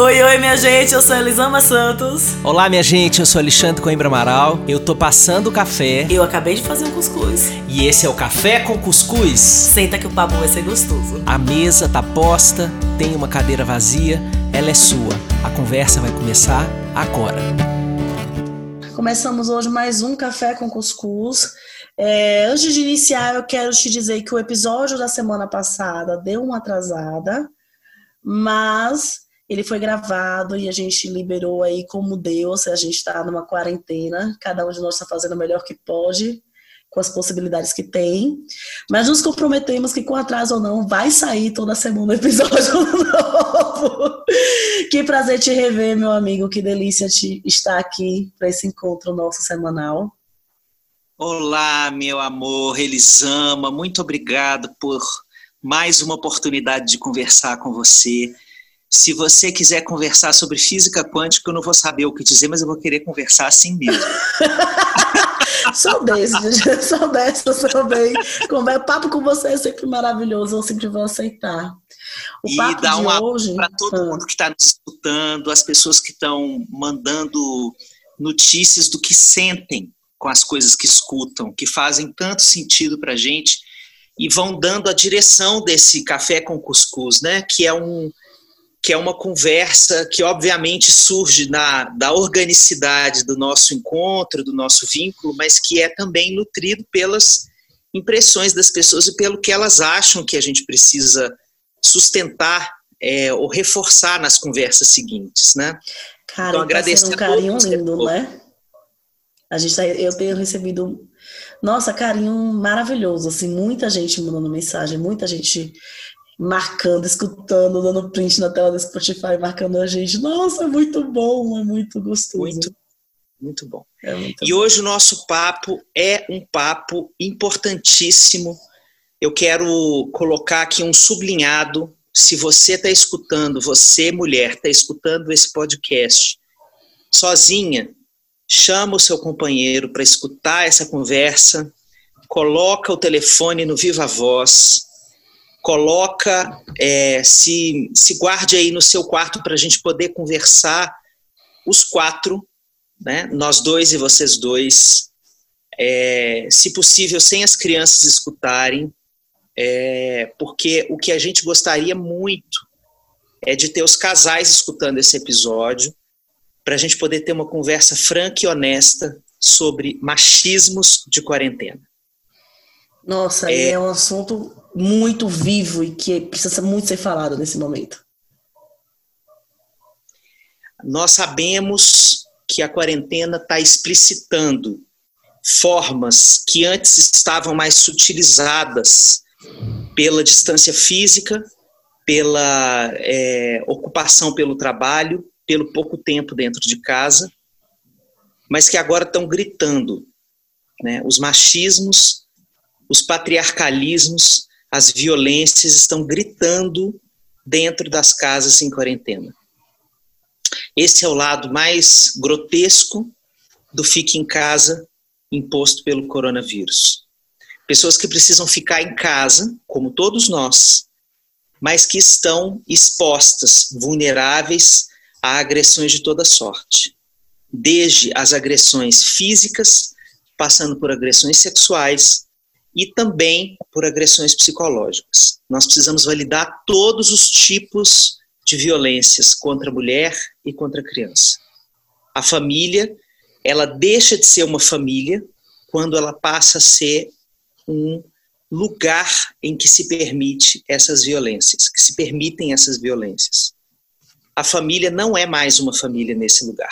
Oi, oi, minha gente, eu sou Elisama Santos. Olá, minha gente, eu sou Alexandre Coimbra Amaral. Eu tô passando o café. Eu acabei de fazer um cuscuz. E esse é o Café com Cuscuz. Senta que o papo vai ser gostoso. A mesa tá posta, tem uma cadeira vazia, ela é sua. A conversa vai começar agora. Começamos hoje mais um Café com Cuscuz. É, antes de iniciar, eu quero te dizer que o episódio da semana passada deu uma atrasada, mas ele foi gravado e a gente liberou aí como deu, se a gente está numa quarentena, cada um de nós está fazendo o melhor que pode, com as possibilidades que tem. Mas nos comprometemos que com atraso ou não, vai sair toda semana um episódio novo. que prazer te rever, meu amigo, que delícia te estar aqui para esse encontro nosso semanal. Olá, meu amor, Elisama, muito obrigado por mais uma oportunidade de conversar com você. Se você quiser conversar sobre física quântica, eu não vou saber o que dizer, mas eu vou querer conversar assim mesmo. sou desse, sou dessa também. O papo com você é sempre maravilhoso, eu sempre vou aceitar. O e dá um hoje... para todo ah. mundo que está nos escutando, as pessoas que estão mandando notícias do que sentem com as coisas que escutam, que fazem tanto sentido para a gente e vão dando a direção desse café com cuscuz, né? Que é um que é uma conversa que obviamente surge na, da organicidade do nosso encontro, do nosso vínculo, mas que é também nutrido pelas impressões das pessoas e pelo que elas acham que a gente precisa sustentar é, ou reforçar nas conversas seguintes, né? Cara, então, agradecer um carinho lindo, né? A gente tá, eu tenho recebido, nossa, carinho maravilhoso, assim, muita gente mandando mensagem, muita gente marcando, escutando, dando print na tela do Spotify, marcando a gente. Nossa, é muito bom, é muito gostoso. Muito, muito bom. É muito e bom. hoje o nosso papo é um papo importantíssimo. Eu quero colocar aqui um sublinhado. Se você está escutando, você, mulher, está escutando esse podcast sozinha, chama o seu companheiro para escutar essa conversa, coloca o telefone no viva voz, coloca, é, se, se guarde aí no seu quarto para a gente poder conversar os quatro, né, nós dois e vocês dois, é, se possível sem as crianças escutarem, é, porque o que a gente gostaria muito é de ter os casais escutando esse episódio, para a gente poder ter uma conversa franca e honesta sobre machismos de quarentena. Nossa, é, é um assunto muito vivo e que precisa muito ser falado nesse momento. Nós sabemos que a quarentena está explicitando formas que antes estavam mais sutilizadas pela distância física, pela é, ocupação pelo trabalho, pelo pouco tempo dentro de casa, mas que agora estão gritando. Né? Os machismos, os patriarcalismos as violências estão gritando dentro das casas em quarentena. Esse é o lado mais grotesco do fique em casa imposto pelo coronavírus. Pessoas que precisam ficar em casa, como todos nós, mas que estão expostas, vulneráveis a agressões de toda sorte. Desde as agressões físicas, passando por agressões sexuais, e também por agressões psicológicas. Nós precisamos validar todos os tipos de violências contra a mulher e contra a criança. A família, ela deixa de ser uma família quando ela passa a ser um lugar em que se permite essas violências, que se permitem essas violências. A família não é mais uma família nesse lugar.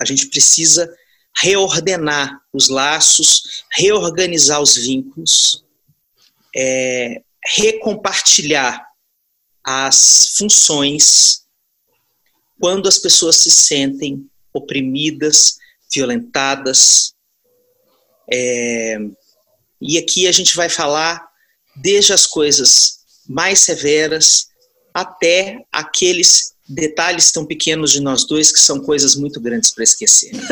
A gente precisa reordenar os laços, reorganizar os vínculos, é, recompartilhar as funções quando as pessoas se sentem oprimidas, violentadas. É, e aqui a gente vai falar desde as coisas mais severas até aqueles detalhes tão pequenos de nós dois que são coisas muito grandes para esquecer.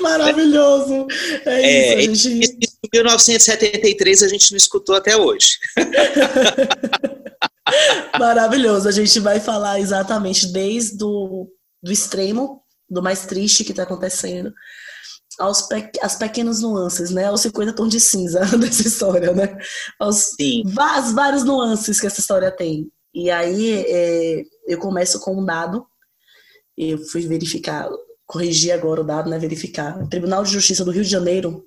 Maravilhoso. É, é isso, gente... Em 1973 a gente não escutou até hoje. Maravilhoso. A gente vai falar exatamente desde do, do extremo, do mais triste que está acontecendo, aos pe as pequenas nuances, né? Aos 50 tons de cinza dessa história, né? Aos Sim. Vários, vários nuances que essa história tem. E aí é, eu começo com um dado. Eu fui verificar, corrigir agora o dado, né? Verificar. O Tribunal de Justiça do Rio de Janeiro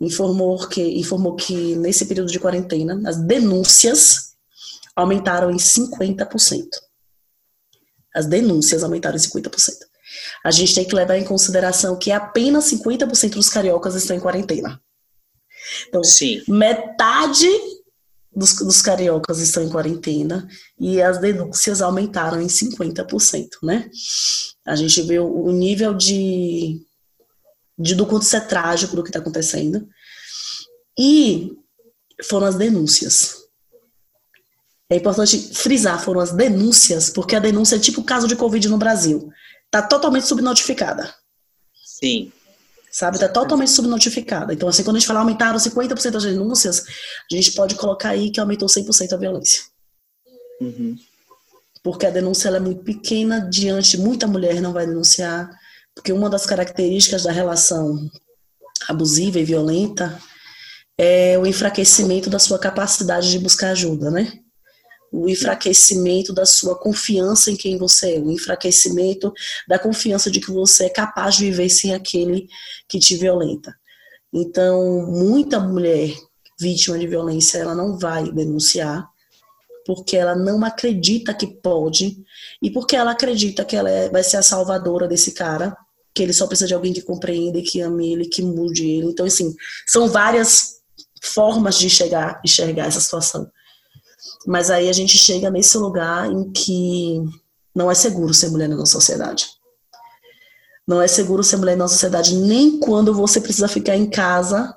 informou que, informou que nesse período de quarentena as denúncias aumentaram em 50%. As denúncias aumentaram em 50%. A gente tem que levar em consideração que apenas 50% dos cariocas estão em quarentena. Então, Sim. metade dos, dos, cariocas estão em quarentena e as denúncias aumentaram em 50%, né? A gente vê o, o nível de, de do quanto isso é trágico do que está acontecendo. E foram as denúncias. É importante frisar, foram as denúncias, porque a denúncia é tipo o caso de Covid no Brasil. Está totalmente subnotificada. Sim. Sabe, está totalmente subnotificada. Então, assim, quando a gente fala aumentaram 50% das denúncias, a gente pode colocar aí que aumentou 100% a violência. Uhum. Porque a denúncia é muito pequena, diante muita mulher não vai denunciar, porque uma das características da relação abusiva e violenta é o enfraquecimento da sua capacidade de buscar ajuda, né? O enfraquecimento da sua confiança em quem você é, o enfraquecimento da confiança de que você é capaz de viver sem aquele que te violenta. Então, muita mulher vítima de violência, ela não vai denunciar porque ela não acredita que pode e porque ela acredita que ela é, vai ser a salvadora desse cara, que ele só precisa de alguém que compreenda, que ame ele, que mude ele. Então, assim, são várias formas de enxergar, enxergar essa situação. Mas aí a gente chega nesse lugar em que não é seguro ser mulher na nossa sociedade. Não é seguro ser mulher na nossa sociedade nem quando você precisa ficar em casa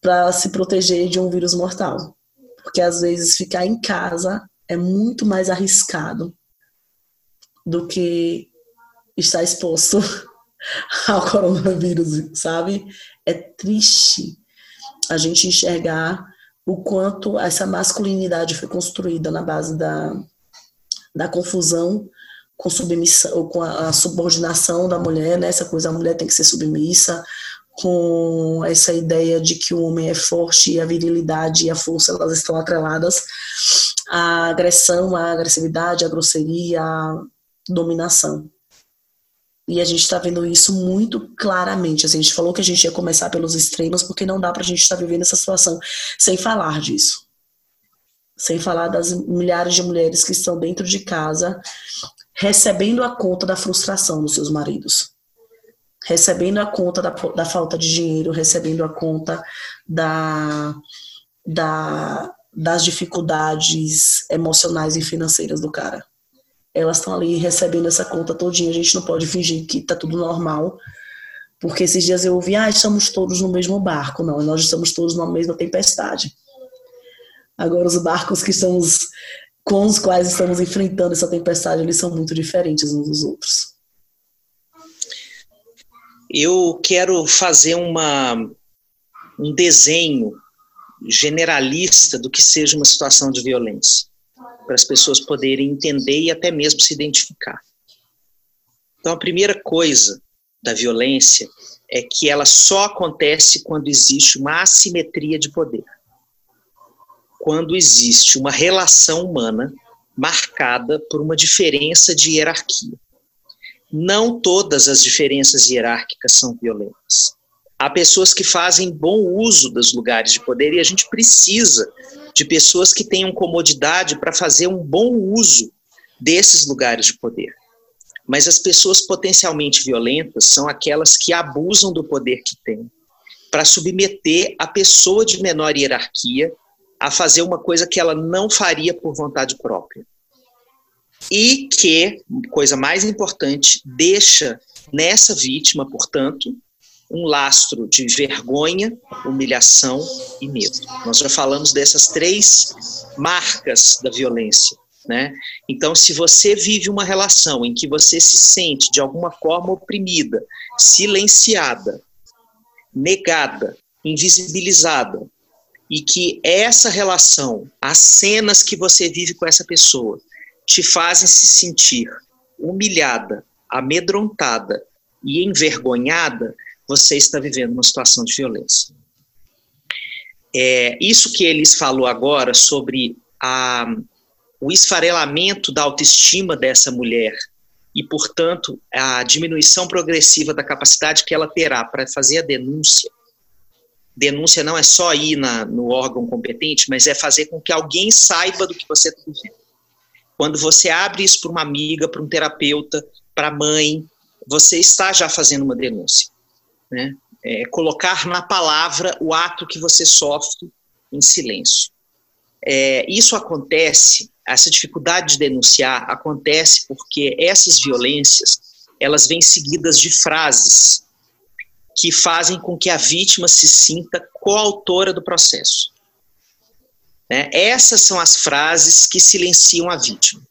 para se proteger de um vírus mortal. Porque às vezes ficar em casa é muito mais arriscado do que estar exposto ao coronavírus, sabe? É triste a gente enxergar o quanto essa masculinidade foi construída na base da, da confusão com submissão, com a, a subordinação da mulher, né? Essa coisa, a mulher tem que ser submissa, com essa ideia de que o homem é forte e a virilidade e a força elas estão atreladas à agressão, à agressividade, à grosseria, à dominação. E a gente está vendo isso muito claramente. Assim, a gente falou que a gente ia começar pelos extremos, porque não dá para a gente estar tá vivendo essa situação sem falar disso. Sem falar das milhares de mulheres que estão dentro de casa recebendo a conta da frustração dos seus maridos. Recebendo a conta da, da falta de dinheiro, recebendo a conta da, da, das dificuldades emocionais e financeiras do cara elas estão ali recebendo essa conta todinha. A gente não pode fingir que está tudo normal, porque esses dias eu ouvi, ah, estamos todos no mesmo barco. Não, nós estamos todos na mesma tempestade. Agora, os barcos que estamos, com os quais estamos enfrentando essa tempestade, eles são muito diferentes uns dos outros. Eu quero fazer uma, um desenho generalista do que seja uma situação de violência para as pessoas poderem entender e até mesmo se identificar. Então, a primeira coisa da violência é que ela só acontece quando existe uma assimetria de poder. Quando existe uma relação humana marcada por uma diferença de hierarquia. Não todas as diferenças hierárquicas são violentas. Há pessoas que fazem bom uso dos lugares de poder e a gente precisa de pessoas que tenham comodidade para fazer um bom uso desses lugares de poder. Mas as pessoas potencialmente violentas são aquelas que abusam do poder que têm para submeter a pessoa de menor hierarquia a fazer uma coisa que ela não faria por vontade própria. E que, coisa mais importante, deixa nessa vítima, portanto, um lastro de vergonha, humilhação e medo. Nós já falamos dessas três marcas da violência. Né? Então, se você vive uma relação em que você se sente de alguma forma oprimida, silenciada, negada, invisibilizada, e que essa relação, as cenas que você vive com essa pessoa, te fazem se sentir humilhada, amedrontada e envergonhada, você está vivendo uma situação de violência. É, isso que eles falou agora sobre a, o esfarelamento da autoestima dessa mulher e, portanto, a diminuição progressiva da capacidade que ela terá para fazer a denúncia. Denúncia não é só ir na, no órgão competente, mas é fazer com que alguém saiba do que você está vivendo. Quando você abre isso para uma amiga, para um terapeuta, para a mãe, você está já fazendo uma denúncia. Né? É, colocar na palavra o ato que você sofre em silêncio. É, isso acontece, essa dificuldade de denunciar acontece porque essas violências elas vêm seguidas de frases que fazem com que a vítima se sinta coautora do processo. Né? Essas são as frases que silenciam a vítima.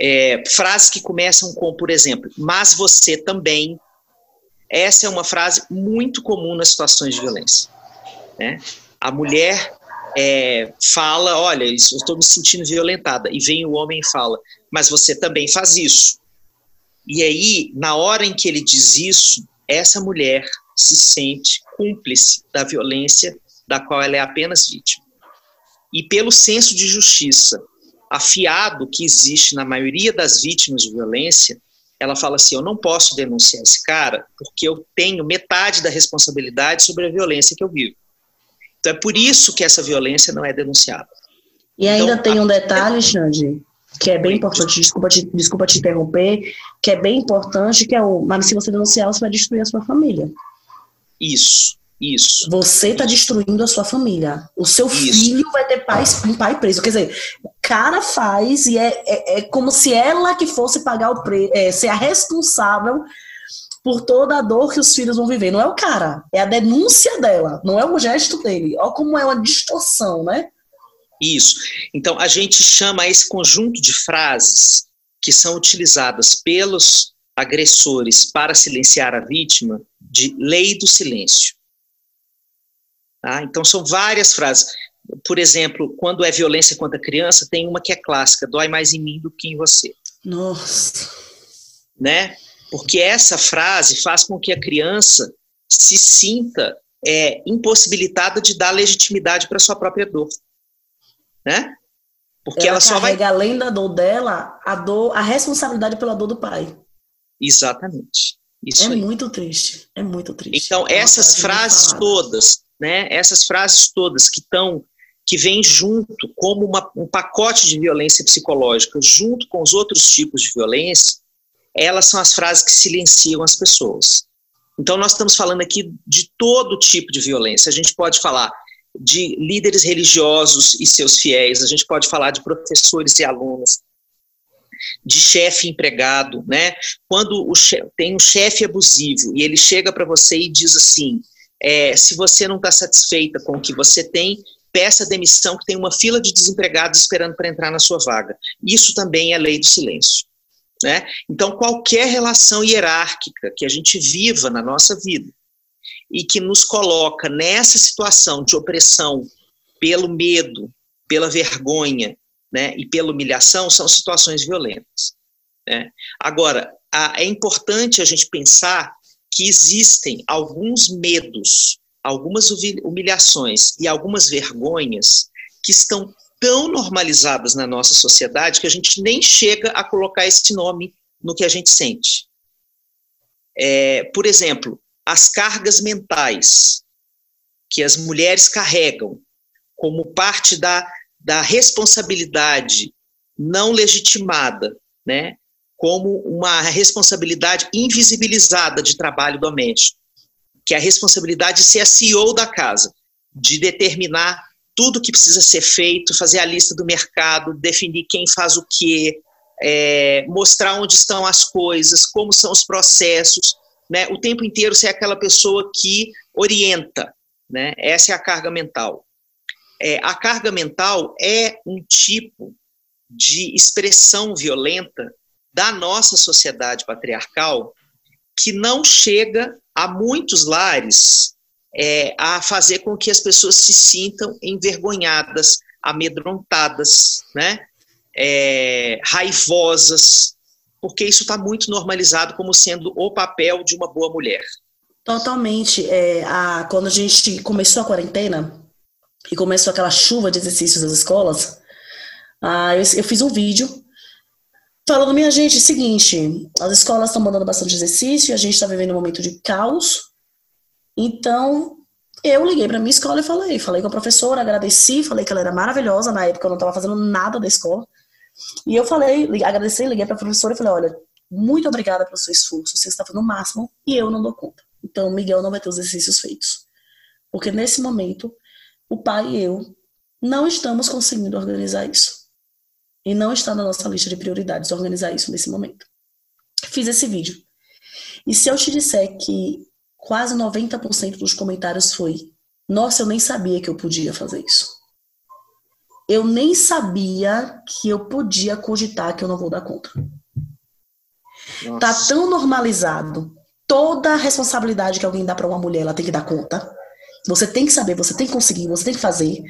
É, frases que começam com, por exemplo, mas você também. Essa é uma frase muito comum nas situações de violência. Né? A mulher é, fala: Olha, eu estou me sentindo violentada. E vem o homem e fala: Mas você também faz isso. E aí, na hora em que ele diz isso, essa mulher se sente cúmplice da violência da qual ela é apenas vítima e pelo senso de justiça afiado que existe na maioria das vítimas de violência, ela fala assim: eu não posso denunciar esse cara porque eu tenho metade da responsabilidade sobre a violência que eu vivo. Então é por isso que essa violência não é denunciada. E ainda então, tem um detalhe, Xande, que é bem importante, desculpa te, desculpa te interromper, que é bem importante, que é o, mas se você denunciar, você vai destruir a sua família. Isso. Isso. Você está destruindo a sua família. O seu Isso. filho vai ter pai, um pai preso. Quer dizer, o cara faz e é, é, é como se ela que fosse pagar o preço, é, ser a responsável por toda a dor que os filhos vão viver. Não é o cara, é a denúncia dela, não é o gesto dele. Olha como é uma distorção, né? Isso. Então, a gente chama esse conjunto de frases que são utilizadas pelos agressores para silenciar a vítima de lei do silêncio. Tá? Então, são várias frases. Por exemplo, quando é violência contra a criança, tem uma que é clássica: dói mais em mim do que em você. Nossa. Né? Porque essa frase faz com que a criança se sinta é, impossibilitada de dar legitimidade para sua própria dor. Né? Porque ela, ela só vai. além da dor dela, a dor, a responsabilidade pela dor do pai. Exatamente. Isso é aí. muito triste. É muito triste. Então, é essas frases todas né, essas frases todas que estão que vêm junto como uma, um pacote de violência psicológica, junto com os outros tipos de violência, elas são as frases que silenciam as pessoas. Então, nós estamos falando aqui de todo tipo de violência. A gente pode falar de líderes religiosos e seus fiéis, a gente pode falar de professores e alunos, de chefe empregado, né? Quando o chefe, tem um chefe abusivo e ele chega para você e diz assim: é, se você não está satisfeita com o que você tem, peça demissão, que tem uma fila de desempregados esperando para entrar na sua vaga. Isso também é lei do silêncio. Né? Então, qualquer relação hierárquica que a gente viva na nossa vida e que nos coloca nessa situação de opressão pelo medo, pela vergonha né, e pela humilhação, são situações violentas. Né? Agora, a, é importante a gente pensar que existem alguns medos, algumas humilhações e algumas vergonhas que estão tão normalizadas na nossa sociedade que a gente nem chega a colocar esse nome no que a gente sente. É, por exemplo, as cargas mentais que as mulheres carregam como parte da, da responsabilidade não legitimada, né, como uma responsabilidade invisibilizada de trabalho doméstico, que é a responsabilidade de ser a CEO da casa, de determinar tudo que precisa ser feito, fazer a lista do mercado, definir quem faz o quê, é, mostrar onde estão as coisas, como são os processos, né? O tempo inteiro ser aquela pessoa que orienta, né? Essa é a carga mental. É, a carga mental é um tipo de expressão violenta da nossa sociedade patriarcal que não chega a muitos lares é, a fazer com que as pessoas se sintam envergonhadas, amedrontadas, né? É, raivosas, porque isso está muito normalizado como sendo o papel de uma boa mulher. Totalmente. É, a, quando a gente começou a quarentena e começou aquela chuva de exercícios das escolas, ah, eu, eu fiz um vídeo falando, minha gente, seguinte, as escolas estão mandando bastante exercício, a gente está vivendo um momento de caos, então eu liguei para minha escola e falei, falei com a professora, agradeci, falei que ela era maravilhosa, na época eu não estava fazendo nada da escola, e eu falei, agradeci, liguei para a professora e falei, olha, muito obrigada pelo seu esforço, você está fazendo o máximo e eu não dou conta. Então, Miguel não vai ter os exercícios feitos. Porque nesse momento, o pai e eu não estamos conseguindo organizar isso. E não está na nossa lista de prioridades organizar isso nesse momento. Fiz esse vídeo. E se eu te disser que quase 90% dos comentários foi: Nossa, eu nem sabia que eu podia fazer isso. Eu nem sabia que eu podia cogitar que eu não vou dar conta. Nossa. Tá tão normalizado. Toda a responsabilidade que alguém dá para uma mulher, ela tem que dar conta. Você tem que saber, você tem que conseguir, você tem que fazer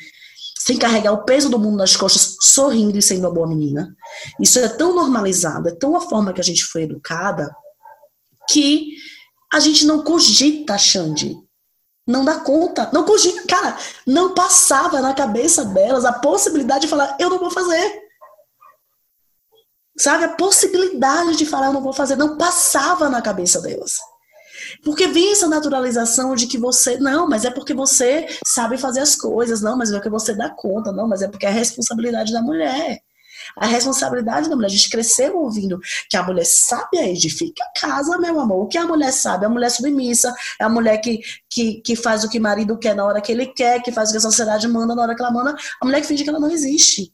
sem carregar o peso do mundo nas costas, sorrindo e sendo uma boa menina. Isso é tão normalizado, é tão a forma que a gente foi educada, que a gente não cogita, Xande. Não dá conta. Não cogita. Cara, não passava na cabeça delas a possibilidade de falar, eu não vou fazer. Sabe? A possibilidade de falar, eu não vou fazer, não passava na cabeça delas. Porque vem essa naturalização de que você, não, mas é porque você sabe fazer as coisas, não, mas é porque você dá conta, não, mas é porque é a responsabilidade da mulher. A responsabilidade da mulher, a gente cresceu ouvindo que a mulher sabe edifica a casa, meu amor. O que a mulher sabe? A mulher submissa, é a mulher que, que, que faz o que o marido quer na hora que ele quer, que faz o que a sociedade manda na hora que ela manda. A mulher que finge que ela não existe.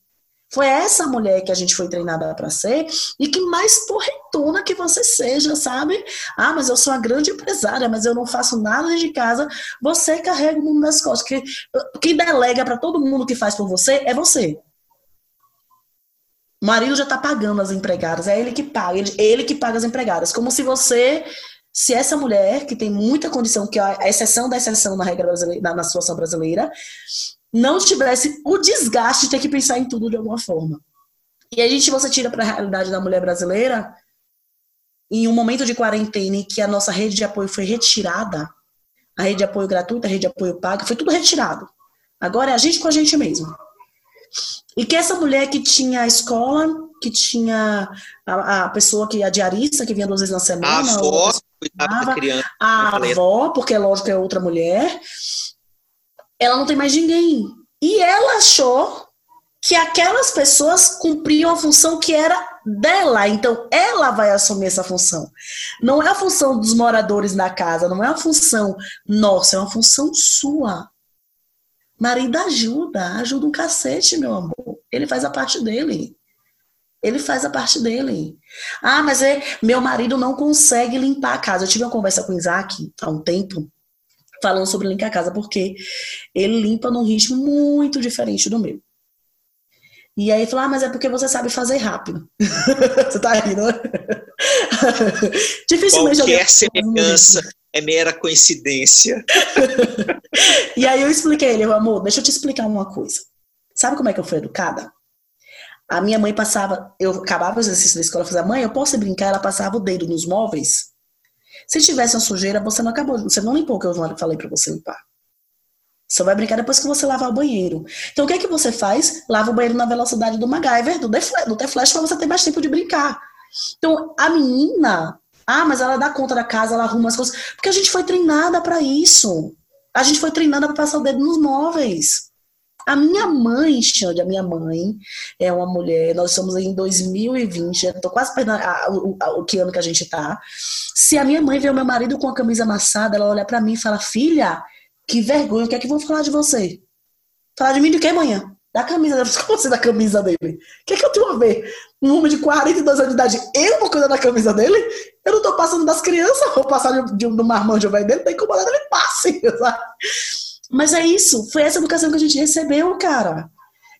Foi essa mulher que a gente foi treinada para ser e que mais porretona que você seja, sabe? Ah, mas eu sou uma grande empresária, mas eu não faço nada de casa. Você carrega o mundo nas costas. Que, quem delega para todo mundo que faz por você é você. O marido já está pagando as empregadas, é ele que paga, ele, ele que paga as empregadas. Como se você se essa mulher, que tem muita condição, que é a exceção da exceção na regra brasileira, na, na situação brasileira, não tivesse o desgaste de ter que pensar em tudo de alguma forma. E a gente, você tira para a realidade da mulher brasileira, em um momento de quarentena em que a nossa rede de apoio foi retirada, a rede de apoio gratuita, a rede de apoio paga, foi tudo retirado. Agora é a gente com a gente mesmo. E que essa mulher que tinha a escola, que tinha a, a pessoa que a diarista que vinha duas vezes na semana, a avó, cuidava da criança, a avó, porque é lógico que é outra mulher, ela não tem mais ninguém. E ela achou que aquelas pessoas cumpriam a função que era dela. Então, ela vai assumir essa função. Não é a função dos moradores da casa, não é a função nossa, é uma função sua. Marido ajuda, ajuda um cacete, meu amor. Ele faz a parte dele. Ele faz a parte dele. Ah, mas é, meu marido não consegue limpar a casa. Eu tive uma conversa com o Isaac há um tempo falando sobre limpar a casa, porque ele limpa num ritmo muito diferente do meu. E aí falou, ah, mas é porque você sabe fazer rápido. você tá rindo, né? Dificilmente Qualquer semelhança é mera coincidência. e aí eu expliquei ele, amor, deixa eu te explicar uma coisa. Sabe como é que eu fui educada? A minha mãe passava, eu acabava o exercício da escola, fazia, mãe, eu posso brincar? Ela passava o dedo nos móveis se tivesse uma sujeira, você não acabou, você não limpou o que eu falei para você limpar. Você vai brincar depois que você lavar o banheiro. Então, o que é que você faz? Lava o banheiro na velocidade do MacGyver, do T-Flash, para você ter mais tempo de brincar. Então, a menina, ah, mas ela dá conta da casa, ela arruma as coisas. Porque a gente foi treinada para isso. A gente foi treinada para passar o dedo nos móveis. A minha mãe, Xande, a minha mãe é uma mulher, nós estamos em 2020, estou quase perdendo o, que ano que a gente está. Se a minha mãe vê o meu marido com a camisa amassada, ela olha para mim e fala: Filha, que vergonha, o que é que vão falar de você? Falar de mim do que amanhã? Da camisa dele. Como assim da camisa dele? O que é que eu tenho a ver? Um homem de 42 anos de idade, eu vou cuidar da camisa dele? Eu não tô passando das crianças, vou passar de, de, marmanjo velho dele, tem que incomodado ele passe, sabe? Mas é isso, foi essa educação que a gente recebeu, cara.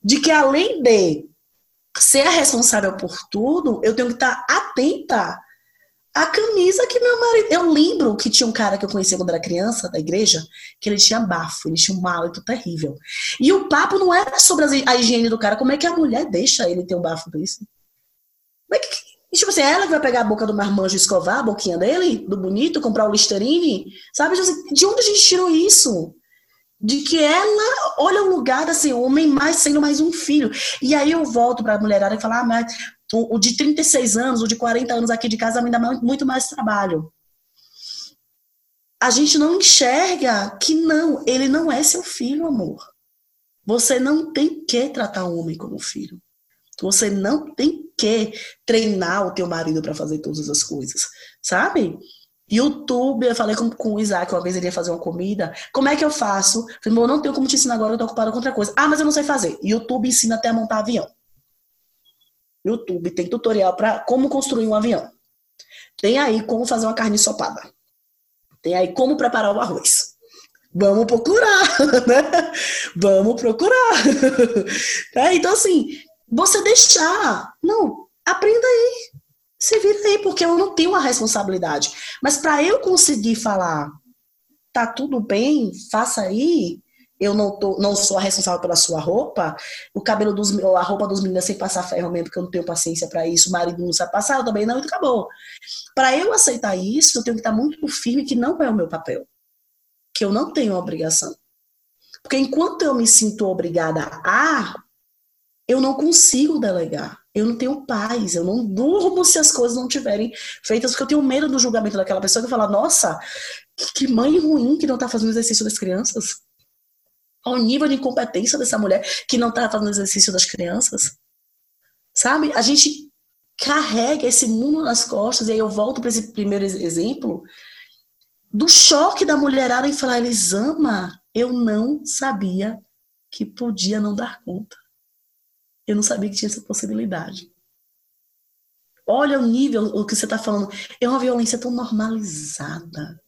De que além de ser a responsável por tudo, eu tenho que estar atenta a camisa que meu marido. Eu lembro que tinha um cara que eu conhecia quando era criança, da igreja, que ele tinha bafo, ele tinha um hálito terrível. E o papo não era sobre a higiene do cara, como é que a mulher deixa ele ter um bafo desse? Como é que. tipo assim, ela que vai pegar a boca do marmanjo e escovar a boquinha dele, do bonito, comprar o Listerine? Sabe? Tipo assim, de onde a gente tirou isso? De que ela olha o lugar desse homem mais sendo mais um filho. E aí eu volto para a mulherada e falar, ah, mas o, o, de 36 anos, o de 40 anos aqui de casa me dá muito mais trabalho. A gente não enxerga que não, ele não é seu filho, amor. Você não tem que tratar o homem como filho. Você não tem que treinar o teu marido para fazer todas as coisas, sabe? YouTube, eu falei com, com o Isaac uma vez ele ia fazer uma comida. Como é que eu faço? Falei, não tenho como te ensinar agora, eu tô ocupado com outra coisa. Ah, mas eu não sei fazer. YouTube ensina até a montar avião. YouTube tem tutorial para como construir um avião. Tem aí como fazer uma carne ensopada. Tem aí como preparar o arroz. Vamos procurar, né? Vamos procurar. É, então, assim, você deixar. Não, aprenda aí. Se vira aí, porque eu não tenho a responsabilidade. Mas para eu conseguir falar, tá tudo bem, faça aí, eu não, tô, não sou a responsável pela sua roupa, o cabelo dos a roupa dos meninos sem passar ferro mesmo, porque eu não tenho paciência para isso, o marido não sabe passar, eu também não, e acabou. Para eu aceitar isso, eu tenho que estar muito firme que não é o meu papel, que eu não tenho obrigação. Porque enquanto eu me sinto obrigada a, eu não consigo delegar. Eu não tenho paz, eu não durmo se as coisas não tiverem feitas, porque eu tenho medo do julgamento daquela pessoa que fala, nossa, que mãe ruim que não está fazendo exercício das crianças ao nível de incompetência dessa mulher que não está fazendo exercício das crianças. Sabe? A gente carrega esse mundo nas costas, e aí eu volto para esse primeiro exemplo do choque da mulherada em falar, Elisama, eu não sabia que podia não dar conta. Eu não sabia que tinha essa possibilidade. Olha o nível, o que você está falando. É uma violência tão normalizada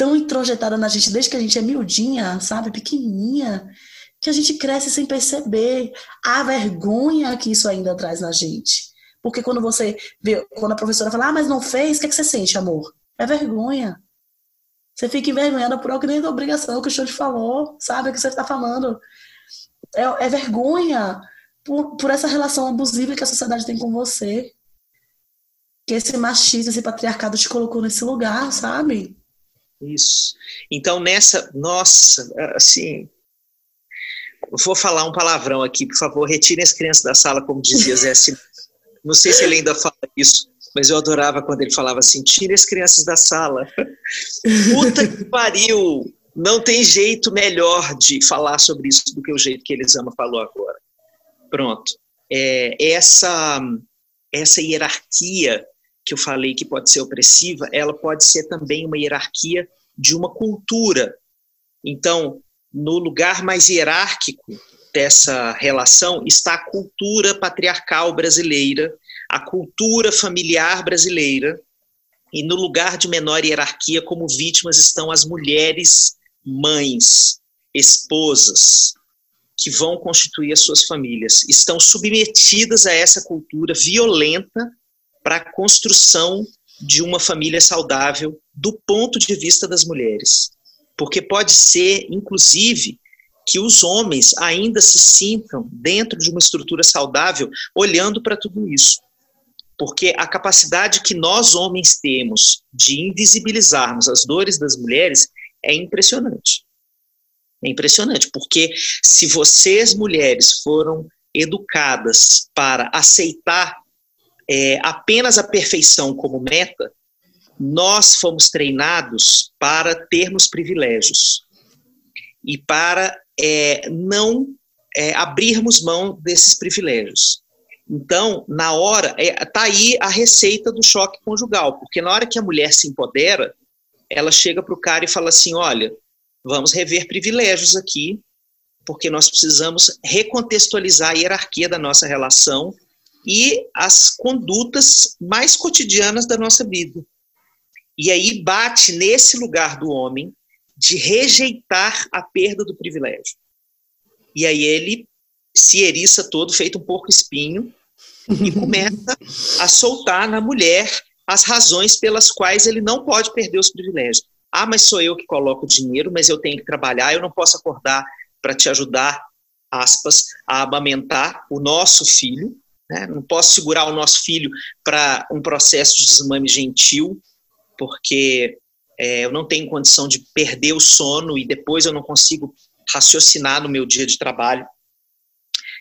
tão introjetada na gente desde que a gente é miudinha, sabe, pequenininha, que a gente cresce sem perceber a vergonha que isso ainda traz na gente. Porque quando você vê, quando a professora fala, ah, mas não fez, o que, é que você sente, amor? É vergonha. Você fica envergonhada por algo que nem da obrigação que o senhor te falou, sabe o que você está falando. É, é vergonha por, por essa relação abusiva que a sociedade tem com você. Que esse machismo, esse patriarcado te colocou nesse lugar, sabe? Isso. Então, nessa, nossa, assim, vou falar um palavrão aqui, por favor, retirem as crianças da sala, como dizia Zé Não sei se ele ainda fala isso, mas eu adorava quando ele falava assim: tire as crianças da sala. Puta que pariu! Não tem jeito melhor de falar sobre isso do que o jeito que Elisama falou agora. Pronto. É, essa, essa hierarquia que eu falei que pode ser opressiva, ela pode ser também uma hierarquia de uma cultura. Então, no lugar mais hierárquico dessa relação está a cultura patriarcal brasileira, a cultura familiar brasileira, e no lugar de menor hierarquia, como vítimas estão as mulheres mães, esposas, que vão constituir as suas famílias. Estão submetidas a essa cultura violenta para a construção de uma família saudável do ponto de vista das mulheres. Porque pode ser, inclusive, que os homens ainda se sintam dentro de uma estrutura saudável olhando para tudo isso. Porque a capacidade que nós homens temos de invisibilizarmos as dores das mulheres é impressionante. É impressionante, porque se vocês, mulheres, foram educadas para aceitar é, apenas a perfeição como meta, nós fomos treinados para termos privilégios e para é, não é, abrirmos mão desses privilégios. Então, na hora, está é, aí a receita do choque conjugal, porque na hora que a mulher se empodera, ela chega para o cara e fala assim: olha, vamos rever privilégios aqui, porque nós precisamos recontextualizar a hierarquia da nossa relação e as condutas mais cotidianas da nossa vida. E aí bate nesse lugar do homem de rejeitar a perda do privilégio. E aí ele se eriça todo, feito um porco espinho, e começa a soltar na mulher as razões pelas quais ele não pode perder os privilégios. Ah, mas sou eu que coloco o dinheiro, mas eu tenho que trabalhar, eu não posso acordar para te ajudar, aspas, a amamentar o nosso filho, né? não posso segurar o nosso filho para um processo de desmame gentil, porque é, eu não tenho condição de perder o sono e depois eu não consigo raciocinar no meu dia de trabalho.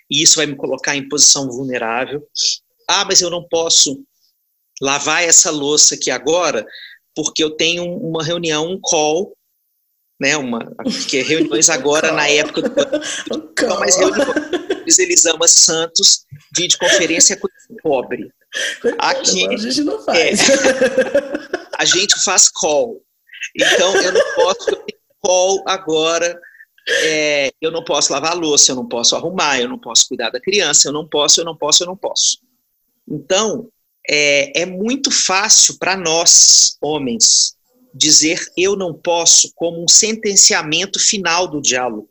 E isso vai me colocar em posição vulnerável. Ah, mas eu não posso lavar essa louça aqui agora, porque eu tenho uma reunião, um call, né, uma, porque reuniões agora na época do não mais reuniões, Elisama Santos, videoconferência com pobre. Aqui a gente não faz. É, a gente faz call. Então eu não posso eu call agora. É, eu não posso lavar louça, eu não posso arrumar, eu não posso cuidar da criança, eu não posso, eu não posso, eu não posso. Então, é, é muito fácil para nós, homens, dizer eu não posso como um sentenciamento final do diálogo.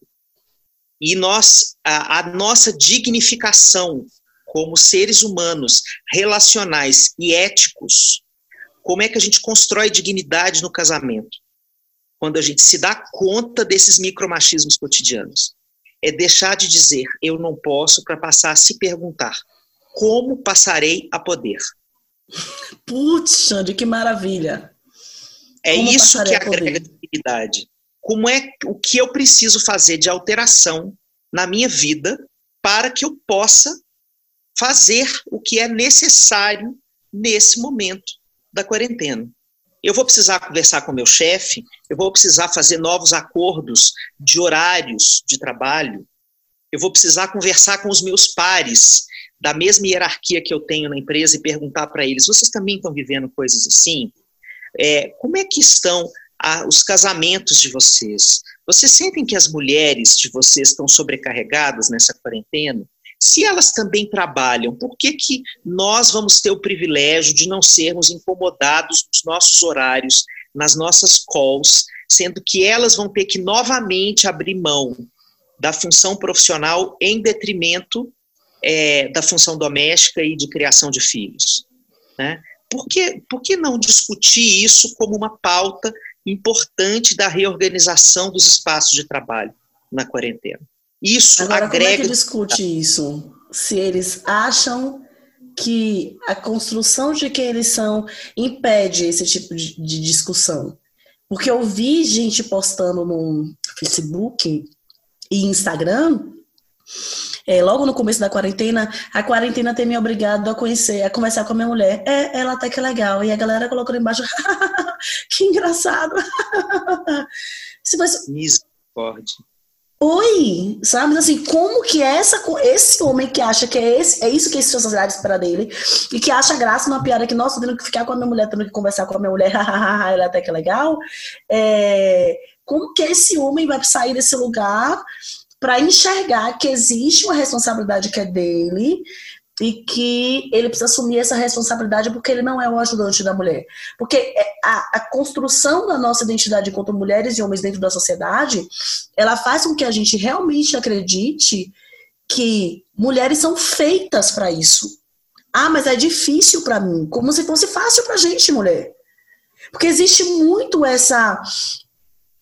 E nós, a, a nossa dignificação como seres humanos, relacionais e éticos, como é que a gente constrói dignidade no casamento? Quando a gente se dá conta desses micromachismos cotidianos. É deixar de dizer eu não posso para passar a se perguntar como passarei a poder. Putz, Xande, que maravilha. É Como isso que agrega dignidade. Como é o que eu preciso fazer de alteração na minha vida para que eu possa fazer o que é necessário nesse momento da quarentena. Eu vou precisar conversar com meu chefe, eu vou precisar fazer novos acordos de horários de trabalho, eu vou precisar conversar com os meus pares da mesma hierarquia que eu tenho na empresa e perguntar para eles: vocês também estão vivendo coisas assim? É, como é que estão a, os casamentos de vocês? Vocês sentem que as mulheres de vocês estão sobrecarregadas nessa quarentena? Se elas também trabalham, por que, que nós vamos ter o privilégio de não sermos incomodados nos nossos horários, nas nossas calls, sendo que elas vão ter que novamente abrir mão da função profissional em detrimento é, da função doméstica e de criação de filhos. Né? Por, que, por que não discutir isso como uma pauta importante da reorganização dos espaços de trabalho na quarentena? Isso Agora, agrega. Como é que discute isso? Se eles acham que a construção de quem eles são impede esse tipo de, de discussão. Porque eu vi gente postando no Facebook e Instagram é, logo no começo da quarentena, a quarentena tem me obrigado a conhecer, a conversar com a minha mulher. É, ela até que é legal. E a galera colocou embaixo, que engraçado. Se você... Misericórdia. Oi, sabe? Assim, como que é essa, esse homem que acha que é, esse, é isso que essa sociedade espera dele e que acha graça numa piada que, nossa, tendo que ficar com a minha mulher, tendo que conversar com a minha mulher, ela até que é legal. É, como que esse homem vai sair desse lugar para enxergar que existe uma responsabilidade que é dele e que ele precisa assumir essa responsabilidade porque ele não é o ajudante da mulher. Porque é, a, a, construção da nossa identidade enquanto mulheres e homens dentro da sociedade, ela faz com que a gente realmente acredite que mulheres são feitas para isso. Ah, mas é difícil para mim, como se fosse fácil para gente, mulher. Porque existe muito essa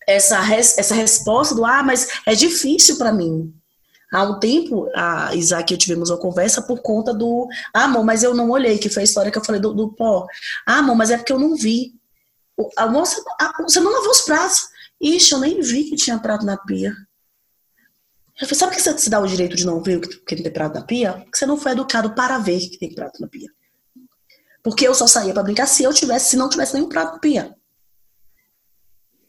essa, res, essa resposta do ah, mas é difícil para mim. Há um tempo, a Isaac e eu tivemos uma conversa por conta do ah, amor, mas eu não olhei, que foi a história que eu falei do, do pó. Ah, amor, mas é porque eu não vi. A, você não lavou os pratos. Ixi, eu nem vi que tinha prato na pia. Eu falei, sabe que você se dá o direito de não ver que tem prato na pia? Porque você não foi educado para ver que tem prato na pia. Porque eu só saía para brincar se eu tivesse, se não tivesse nenhum prato na pia.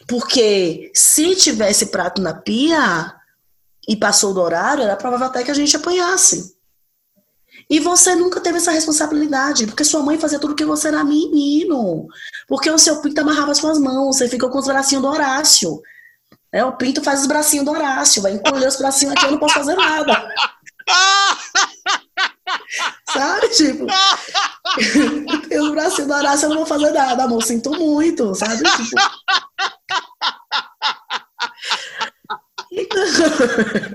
Porque se tivesse prato na pia e passou do horário, era provável até que a gente apanhasse. E você nunca teve essa responsabilidade, porque sua mãe fazia tudo que você era menino. Porque o seu pinto amarrava suas mãos, você ficou com os bracinhos do Horácio. É, o pinto faz os bracinhos do Horácio, vai encolher os bracinhos aqui, eu não posso fazer nada. sabe? Tipo, os bracinhos do Horácio, eu não vou fazer nada, amor, sinto muito, sabe? Tipo,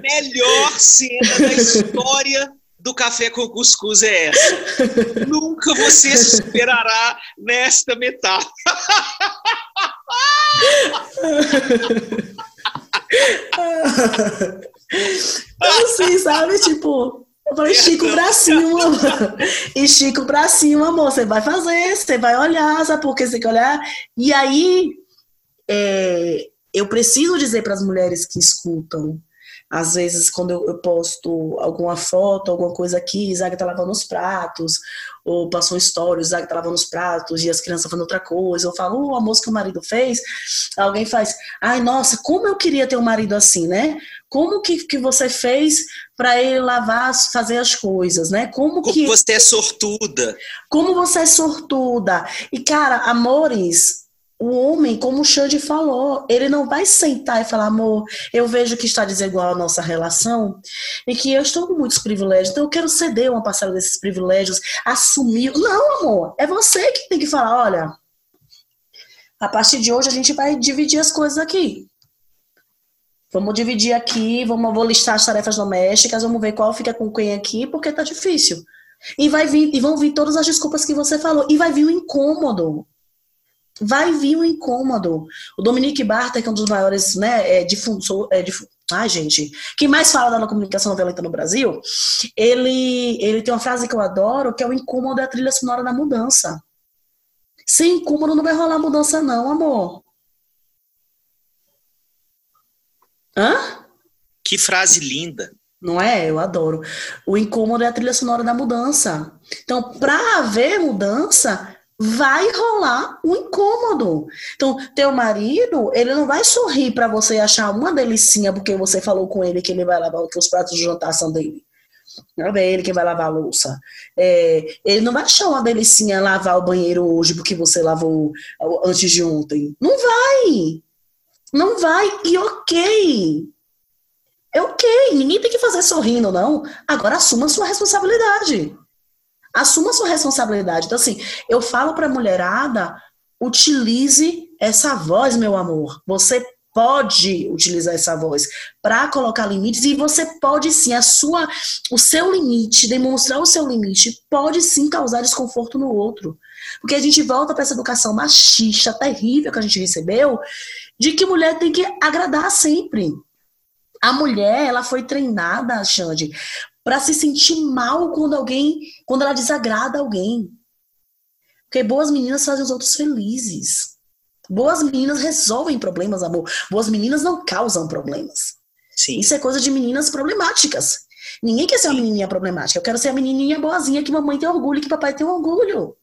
Melhor cena da história do Café com Cuscuz é essa. Nunca você superará nesta metáfora. assim, sabe? Tipo, eu falei, estica o bracinho, amor. Estica o bracinho, amor. Você vai fazer, você vai olhar, sabe por que você tem que olhar? E aí, é, eu preciso dizer para as mulheres que escutam às vezes, quando eu, eu, posto alguma foto, alguma coisa aqui, Isaac tá lavando os pratos, ou passou um story, Isaac tá lavando os pratos e as crianças fazendo outra coisa, eu falo, oh, o almoço que o marido fez, alguém faz, ai, nossa, como eu queria ter um marido assim, né? Como que, que você fez para ele lavar, fazer as coisas, né? Como, como que... você é sortuda. Como você é sortuda. E, cara, amores, o homem, como o Xande falou, ele não vai sentar e falar, amor, eu vejo que está desigual a nossa relação e que eu estou com muitos privilégios, então eu quero ceder uma parcela desses privilégios, assumir. Não, amor, é você que tem que falar, olha, a partir de hoje a gente vai dividir as coisas aqui. Vamos dividir aqui, vamos, vou listar as tarefas domésticas, vamos ver qual fica com quem aqui, porque tá difícil. E vai vir, e vão vir todas as desculpas que você falou, e vai vir o incômodo vai vir um incômodo. O Dominique Barta, que é um dos maiores né, é, difusor, é, difu ah, gente, quem mais fala da comunicação não violenta no Brasil, ele, ele tem uma frase que eu adoro, que é o incômodo da trilha sonora da mudança. Sem incômodo não vai rolar mudança não, amor. Hã? Que frase linda. Não é? Eu adoro. O incômodo é a trilha sonora da mudança. Então, para haver mudança, vai rolar um incômodo. Então, teu marido, ele não vai sorrir para você achar uma delicinha porque você falou com ele que ele vai lavar os pratos de jantar são dele. Não é ele que vai lavar a louça. É, ele não vai achar uma delicinha lavar o banheiro hoje porque você lavou antes de ontem. Não vai. Não vai. E ok. É ok. Ninguém tem que fazer sorrindo, não. Agora assuma a sua responsabilidade. Assuma sua responsabilidade. Então, assim, eu falo para a mulherada: utilize essa voz, meu amor. Você pode utilizar essa voz para colocar limites e você pode sim a sua o seu limite demonstrar o seu limite pode sim causar desconforto no outro porque a gente volta para essa educação machista terrível que a gente recebeu de que mulher tem que agradar sempre a mulher ela foi treinada Xande para se sentir mal quando alguém, quando ela desagrada alguém. Porque boas meninas fazem os outros felizes. Boas meninas resolvem problemas, amor. Boas meninas não causam problemas. Sim. Isso é coisa de meninas problemáticas. Ninguém quer ser uma menininha problemática. Eu quero ser a menininha boazinha que mamãe tem orgulho, que papai tem orgulho.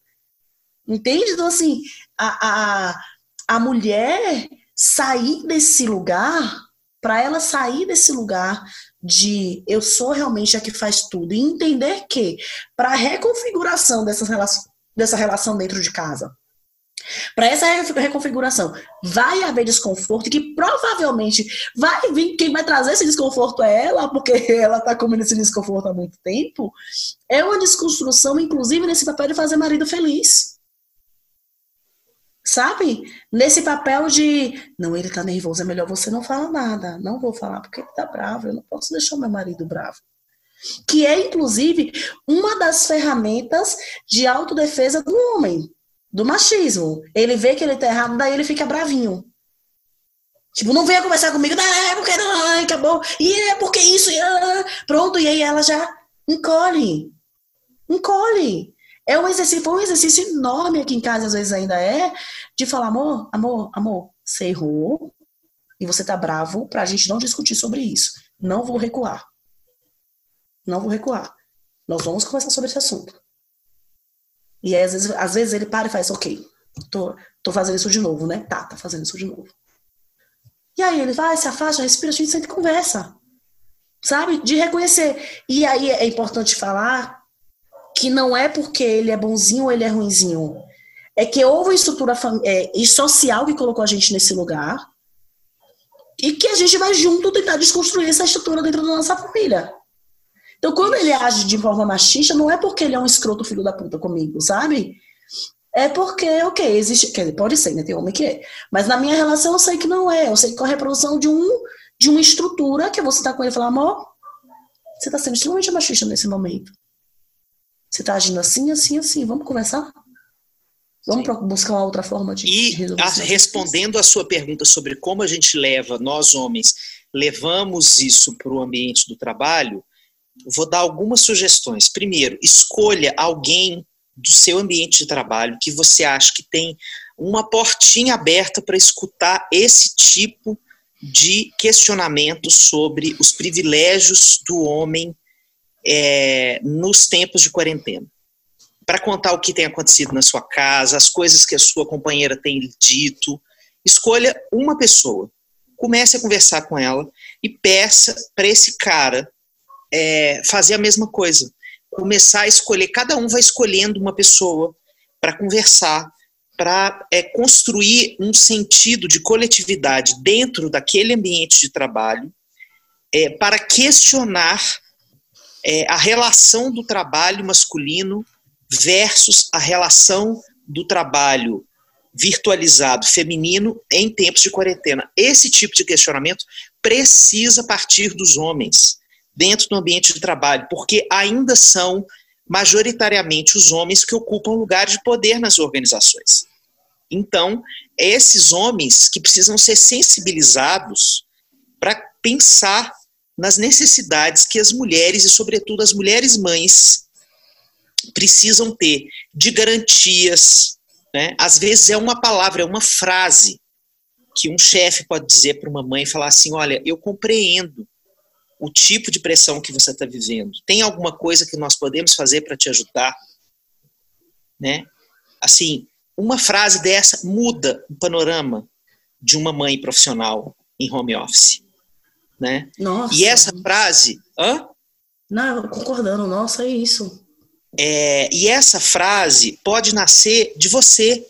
Entende? Então, assim, a, a, a mulher sair desse lugar, para ela sair desse lugar de eu sou realmente a que faz tudo e entender que para a reconfiguração dessa relação, dessa relação dentro de casa, para essa reconfiguração vai haver desconforto que provavelmente vai vir quem vai trazer esse desconforto é ela, porque ela está comendo esse desconforto há muito tempo. É uma desconstrução, inclusive, nesse papel de fazer marido feliz sabe? Nesse papel de, não, ele tá nervoso, é melhor você não falar nada. Não vou falar porque ele tá bravo, eu não posso deixar meu marido bravo. Que é, inclusive, uma das ferramentas de autodefesa do homem, do machismo. Ele vê que ele tá errado, daí ele fica bravinho. Tipo, não venha conversar comigo, não, é porque não, acabou, e é porque isso, e, ah, pronto, e aí ela já encolhe. Encolhe. É um exercício, foi um exercício enorme aqui em casa, às vezes ainda é, de falar, amor, amor, amor, você errou e você tá bravo pra gente não discutir sobre isso. Não vou recuar. Não vou recuar. Nós vamos conversar sobre esse assunto. E aí, às vezes, às vezes ele para e faz, ok, tô, tô fazendo isso de novo, né? Tá, tá fazendo isso de novo. E aí ele vai, se afasta, respira, a gente sempre conversa. Sabe? De reconhecer. E aí é importante falar que não é porque ele é bonzinho ou ele é ruinzinho. É que houve uma estrutura é, social que colocou a gente nesse lugar e que a gente vai junto tentar desconstruir essa estrutura dentro da nossa família. Então, quando ele age de forma machista, não é porque ele é um escroto filho da puta comigo, sabe? É porque, ok, existe. Quer dizer, pode ser, né? Tem homem que é. Mas na minha relação eu sei que não é. Eu sei que é a reprodução de, um, de uma estrutura que você tá com ele e fala, amor, você está sendo extremamente machista nesse momento. Você está agindo assim, assim, assim. Vamos conversar? Vamos Sim. buscar uma outra forma de, e, resolver E respondendo a sua pergunta sobre como a gente leva, nós homens, levamos isso para o ambiente do trabalho, vou dar algumas sugestões. Primeiro, escolha alguém do seu ambiente de trabalho que você acha que tem uma portinha aberta para escutar esse tipo de questionamento sobre os privilégios do homem é, nos tempos de quarentena. Para contar o que tem acontecido na sua casa, as coisas que a sua companheira tem dito, escolha uma pessoa, comece a conversar com ela e peça para esse cara é, fazer a mesma coisa. Começar a escolher, cada um vai escolhendo uma pessoa para conversar, para é, construir um sentido de coletividade dentro daquele ambiente de trabalho, é, para questionar é, a relação do trabalho masculino versus a relação do trabalho virtualizado feminino em tempos de quarentena. Esse tipo de questionamento precisa partir dos homens dentro do ambiente de trabalho, porque ainda são majoritariamente os homens que ocupam lugares de poder nas organizações. Então, esses homens que precisam ser sensibilizados para pensar nas necessidades que as mulheres, e sobretudo as mulheres mães, precisam ter de garantias. Né? Às vezes é uma palavra, é uma frase que um chefe pode dizer para uma mãe e falar assim: Olha, eu compreendo o tipo de pressão que você está vivendo. Tem alguma coisa que nós podemos fazer para te ajudar? Né? Assim, uma frase dessa muda o panorama de uma mãe profissional em home office. Né? Nossa. E essa frase. Hã? Não, concordando, nossa, é isso. É, e essa frase pode nascer de você,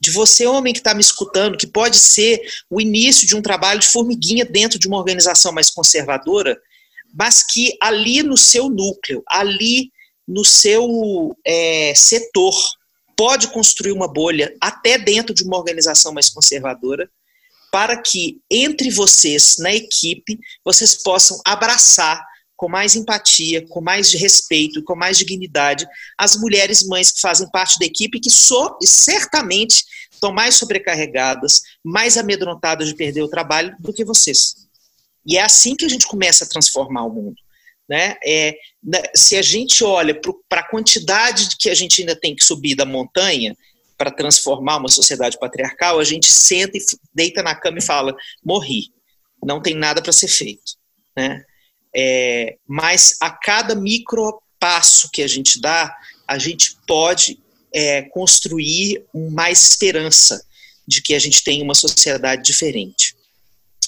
de você, homem que está me escutando, que pode ser o início de um trabalho de formiguinha dentro de uma organização mais conservadora, mas que ali no seu núcleo, ali no seu é, setor, pode construir uma bolha até dentro de uma organização mais conservadora, para que entre vocês na equipe vocês possam abraçar com mais empatia, com mais respeito, com mais dignidade as mulheres mães que fazem parte da equipe que so, certamente estão mais sobrecarregadas, mais amedrontadas de perder o trabalho do que vocês. E é assim que a gente começa a transformar o mundo. Né? É, né, se a gente olha para a quantidade que a gente ainda tem que subir da montanha para transformar uma sociedade patriarcal, a gente senta e deita na cama e fala: morri, não tem nada para ser feito. Né? É, mas a cada micro passo que a gente dá, a gente pode é, construir mais esperança de que a gente tem uma sociedade diferente.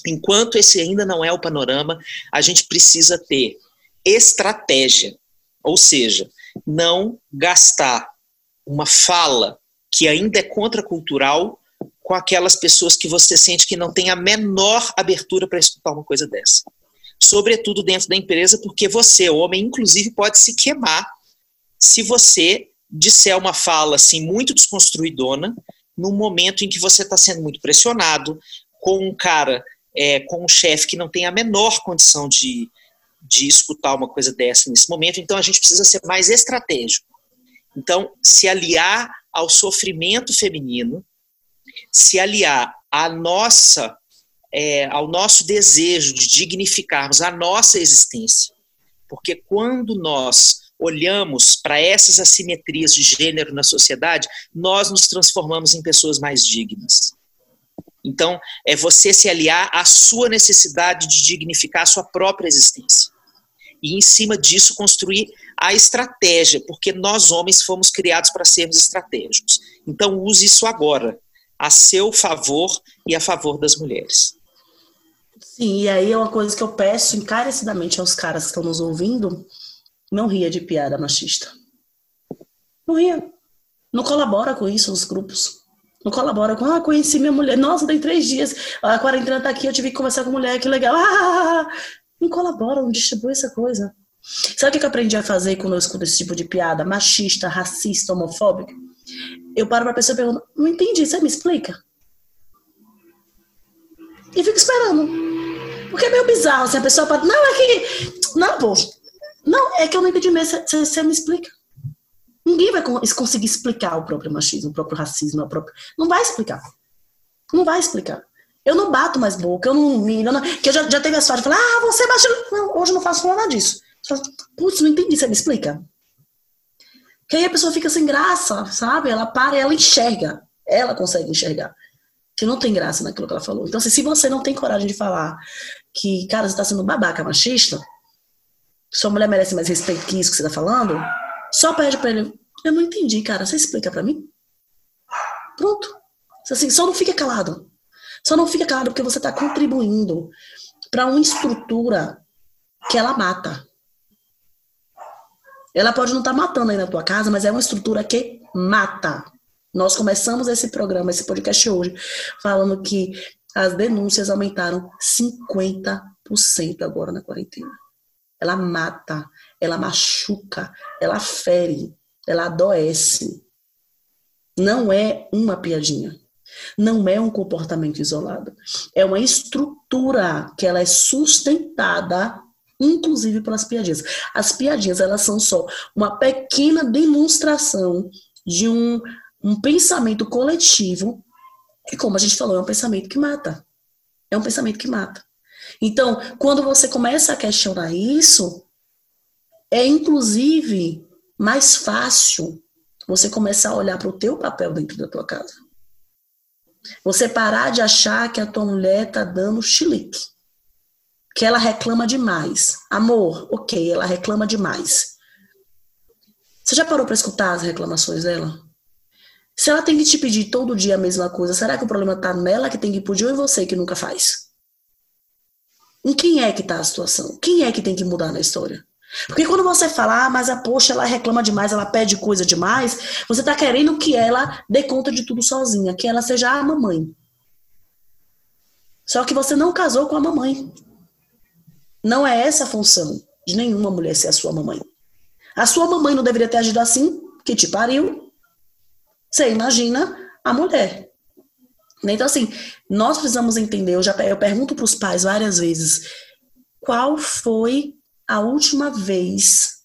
Enquanto esse ainda não é o panorama, a gente precisa ter estratégia, ou seja, não gastar uma fala que ainda é contracultural com aquelas pessoas que você sente que não tem a menor abertura para escutar uma coisa dessa. Sobretudo dentro da empresa, porque você, homem, inclusive, pode se queimar se você disser uma fala assim muito desconstruidona num momento em que você está sendo muito pressionado, com um cara, é, com um chefe que não tem a menor condição de, de escutar uma coisa dessa nesse momento, então a gente precisa ser mais estratégico. Então, se aliar ao sofrimento feminino, se aliar à nossa, é, ao nosso desejo de dignificarmos a nossa existência. Porque quando nós olhamos para essas assimetrias de gênero na sociedade, nós nos transformamos em pessoas mais dignas. Então, é você se aliar à sua necessidade de dignificar a sua própria existência. E, em cima disso, construir a estratégia, porque nós, homens, fomos criados para sermos estratégicos. Então, use isso agora, a seu favor e a favor das mulheres. Sim, e aí é uma coisa que eu peço encarecidamente aos caras que estão nos ouvindo: não ria de piada machista. Não ria. Não colabora com isso nos grupos. Não colabora com, ah, conheci minha mulher. Nossa, tem três dias. A quarentena tá aqui, eu tive que conversar com mulher, que legal. Ah, não colabora, não distribui essa coisa. Sabe o que eu aprendi a fazer quando eu escuto esse tipo de piada machista, racista, homofóbica? Eu paro pra pessoa e pergunto, não entendi, você me explica? E fico esperando. Porque é meio bizarro, assim, a pessoa fala, não, é que... Não, pô, Não, é que eu não entendi mesmo. Você me explica. Ninguém vai conseguir explicar o próprio machismo, o próprio racismo, o próprio. Não vai explicar. Não vai explicar. Eu não bato mais boca, eu não humilho, não... que eu já, já teve a sorte de falar, ah, você bate. Não, hoje eu não faço nada disso. Putz, não entendi, você me explica? Que aí a pessoa fica sem graça, sabe? Ela para e ela enxerga. Ela consegue enxergar. Que não tem graça naquilo que ela falou. Então, assim, se você não tem coragem de falar que, cara, você está sendo babaca machista, sua mulher merece mais respeito que isso que você está falando, só pede para ele. Eu não entendi, cara. Você explica para mim? Pronto. Assim, só não fica calado. Só não fica calado porque você está contribuindo para uma estrutura que ela mata. Ela pode não estar tá matando aí na tua casa, mas é uma estrutura que mata. Nós começamos esse programa, esse podcast hoje, falando que as denúncias aumentaram 50% agora na quarentena. Ela mata, ela machuca, ela fere, ela adoece. Não é uma piadinha. Não é um comportamento isolado. É uma estrutura que ela é sustentada inclusive pelas piadinhas. As piadinhas, elas são só uma pequena demonstração de um, um pensamento coletivo, e como a gente falou, é um pensamento que mata. É um pensamento que mata. Então, quando você começa a questionar isso, é inclusive mais fácil você começar a olhar para o teu papel dentro da tua casa. Você parar de achar que a tua mulher está dando chilique que ela reclama demais. Amor, ok, ela reclama demais. Você já parou para escutar as reclamações dela? Se ela tem que te pedir todo dia a mesma coisa, será que o problema tá nela que tem que pedir ou em você que nunca faz? Em quem é que tá a situação? Quem é que tem que mudar na história? Porque quando você fala, ah, mas a poxa, ela reclama demais, ela pede coisa demais, você tá querendo que ela dê conta de tudo sozinha, que ela seja a mamãe. Só que você não casou com a mamãe. Não é essa a função de nenhuma mulher ser a sua mamãe. A sua mamãe não deveria ter agido assim, que te pariu. Você imagina a mulher. Então, assim, nós precisamos entender. Eu já eu pergunto para os pais várias vezes: qual foi a última vez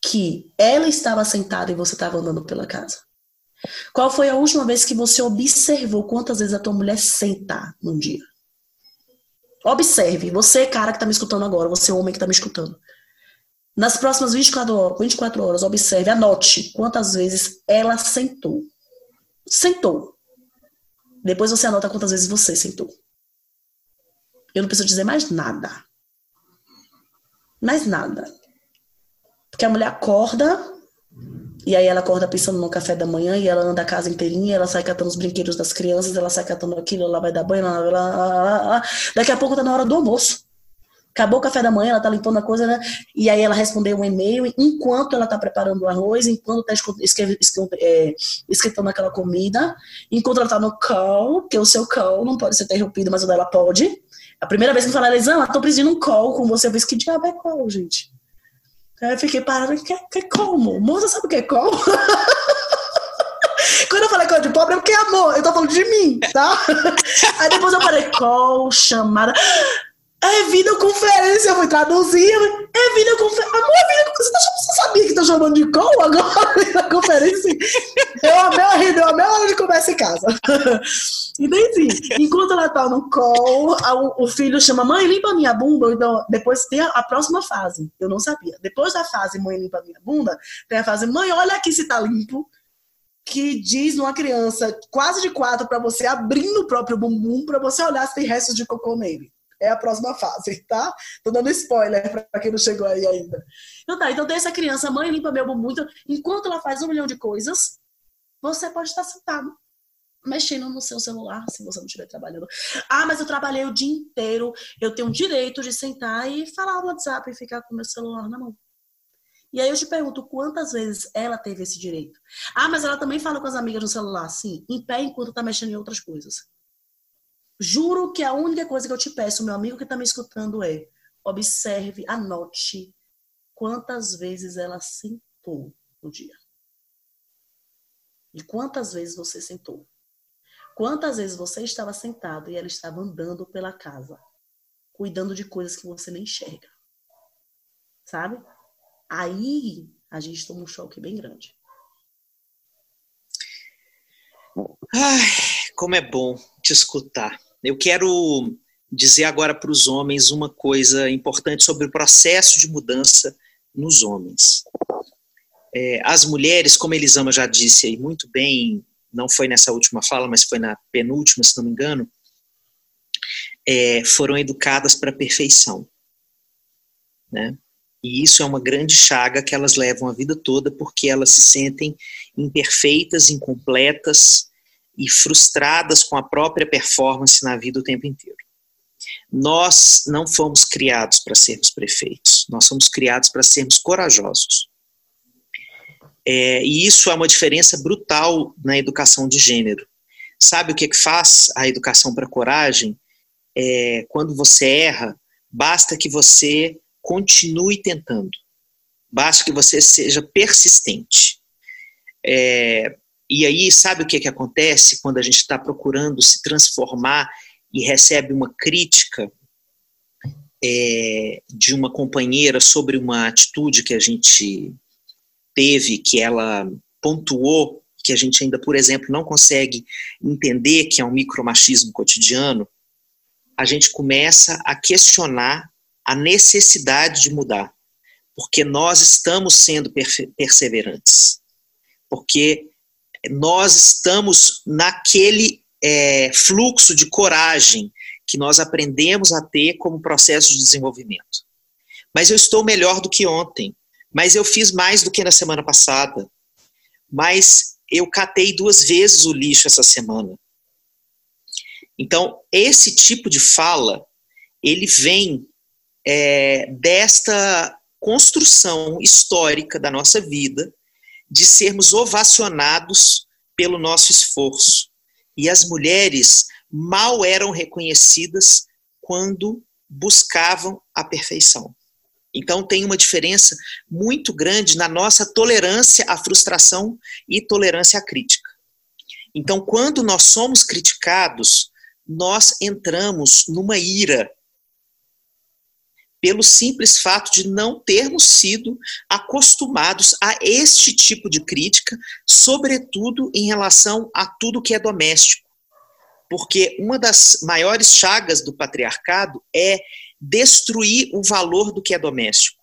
que ela estava sentada e você estava andando pela casa? Qual foi a última vez que você observou quantas vezes a tua mulher senta num dia? Observe, você, cara que está me escutando agora, você, homem que está me escutando. Nas próximas 24 horas, 24 horas, observe, anote quantas vezes ela sentou. Sentou. Depois você anota quantas vezes você sentou. Eu não preciso dizer mais nada. Mais nada. Porque a mulher acorda, e aí ela acorda pensando no café da manhã e ela anda a casa inteirinha, ela sai catando os brinquedos das crianças, ela sai catando aquilo, ela vai dar banho, ela, ela, ela, daqui a pouco tá na hora do almoço. Acabou o café da manhã, ela tá limpando a coisa, né? e aí ela respondeu um e-mail, enquanto ela tá preparando o arroz, enquanto tá é, aquela comida, enquanto ela tá no call, que o seu call não pode ser interrompido, mas o dela pode. A primeira vez que eu falei, Elisama, tô pedindo um call com você, eu disse, que diabo é call, gente? Aí eu fiquei parada, que, que como? Moça, sabe o que é como? Quando eu falei call de pobre, é porque é amor, eu tô falando de mim, tá? Aí depois eu falei, call, chamada. É videoconferência, eu fui traduzir. É videoconferência. Amor, é videoconferência. Você sabia que tá chamando de call agora? Videoconferência? Eu amei a eu amei a hora de começar em casa. E daí, assim, enquanto ela tá no call, o filho chama, mãe, limpa minha bunda. Então, depois tem a, próxima fase. Eu não sabia. Depois da fase, mãe, limpa minha bunda, tem a fase, mãe, olha aqui se tá limpo que diz numa criança quase de quatro para você abrindo o próprio bumbum para você olhar se tem restos de cocô nele é a próxima fase, tá? Tô dando spoiler para quem não chegou aí ainda. Então tá, então tem essa criança, mãe limpa meu bumbum, então, enquanto ela faz um milhão de coisas, você pode estar sentado mexendo no seu celular, se você não estiver trabalhando. Ah, mas eu trabalhei o dia inteiro, eu tenho o direito de sentar e falar no WhatsApp e ficar com o meu celular na mão. E aí eu te pergunto, quantas vezes ela teve esse direito? Ah, mas ela também fala com as amigas no celular, sim, em pé enquanto tá mexendo em outras coisas. Juro que a única coisa que eu te peço, meu amigo que está me escutando, é observe, anote quantas vezes ela sentou no dia. E quantas vezes você sentou. Quantas vezes você estava sentado e ela estava andando pela casa, cuidando de coisas que você nem enxerga. sabe? Aí a gente toma um choque bem grande. Ai, como é bom te escutar. Eu quero dizer agora para os homens uma coisa importante sobre o processo de mudança nos homens. É, as mulheres, como Elisama já disse aí muito bem, não foi nessa última fala, mas foi na penúltima, se não me engano, é, foram educadas para a perfeição. Né? E isso é uma grande chaga que elas levam a vida toda porque elas se sentem imperfeitas, incompletas e frustradas com a própria performance na vida o tempo inteiro. Nós não fomos criados para sermos prefeitos, nós fomos criados para sermos corajosos. É, e isso é uma diferença brutal na educação de gênero. Sabe o que, que faz a educação para coragem? É, quando você erra, basta que você continue tentando. Basta que você seja persistente. É, e aí, sabe o que, que acontece quando a gente está procurando se transformar e recebe uma crítica é, de uma companheira sobre uma atitude que a gente teve, que ela pontuou, que a gente ainda, por exemplo, não consegue entender que é um micromachismo cotidiano, a gente começa a questionar a necessidade de mudar, porque nós estamos sendo perseverantes, porque nós estamos naquele é, fluxo de coragem que nós aprendemos a ter como processo de desenvolvimento. Mas eu estou melhor do que ontem, mas eu fiz mais do que na semana passada, mas eu catei duas vezes o lixo essa semana. Então, esse tipo de fala, ele vem é, desta construção histórica da nossa vida, de sermos ovacionados pelo nosso esforço. E as mulheres mal eram reconhecidas quando buscavam a perfeição. Então, tem uma diferença muito grande na nossa tolerância à frustração e tolerância à crítica. Então, quando nós somos criticados, nós entramos numa ira pelo simples fato de não termos sido acostumados a este tipo de crítica, sobretudo em relação a tudo que é doméstico. Porque uma das maiores chagas do patriarcado é destruir o valor do que é doméstico.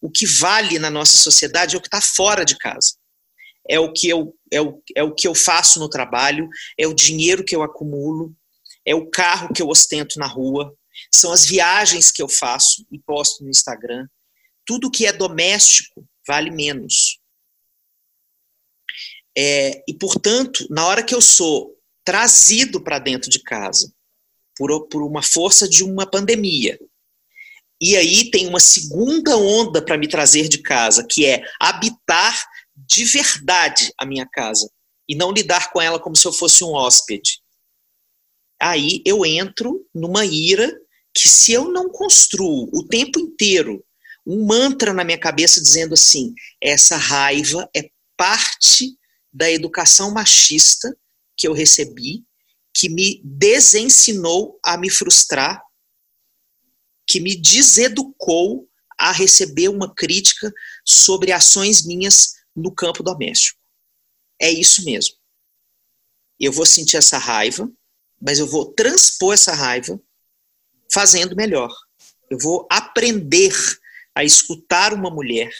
O que vale na nossa sociedade é o que está fora de casa. É o, que eu, é, o, é o que eu faço no trabalho, é o dinheiro que eu acumulo, é o carro que eu ostento na rua, são as viagens que eu faço e posto no Instagram. Tudo que é doméstico vale menos. É, e, portanto, na hora que eu sou trazido para dentro de casa por, por uma força de uma pandemia, e aí tem uma segunda onda para me trazer de casa, que é habitar de verdade a minha casa e não lidar com ela como se eu fosse um hóspede. Aí eu entro numa ira que se eu não construo o tempo inteiro um mantra na minha cabeça dizendo assim, essa raiva é parte da educação machista que eu recebi, que me desensinou a me frustrar, que me deseducou a receber uma crítica sobre ações minhas no campo doméstico. É isso mesmo. Eu vou sentir essa raiva, mas eu vou transpor essa raiva fazendo melhor. Eu vou aprender a escutar uma mulher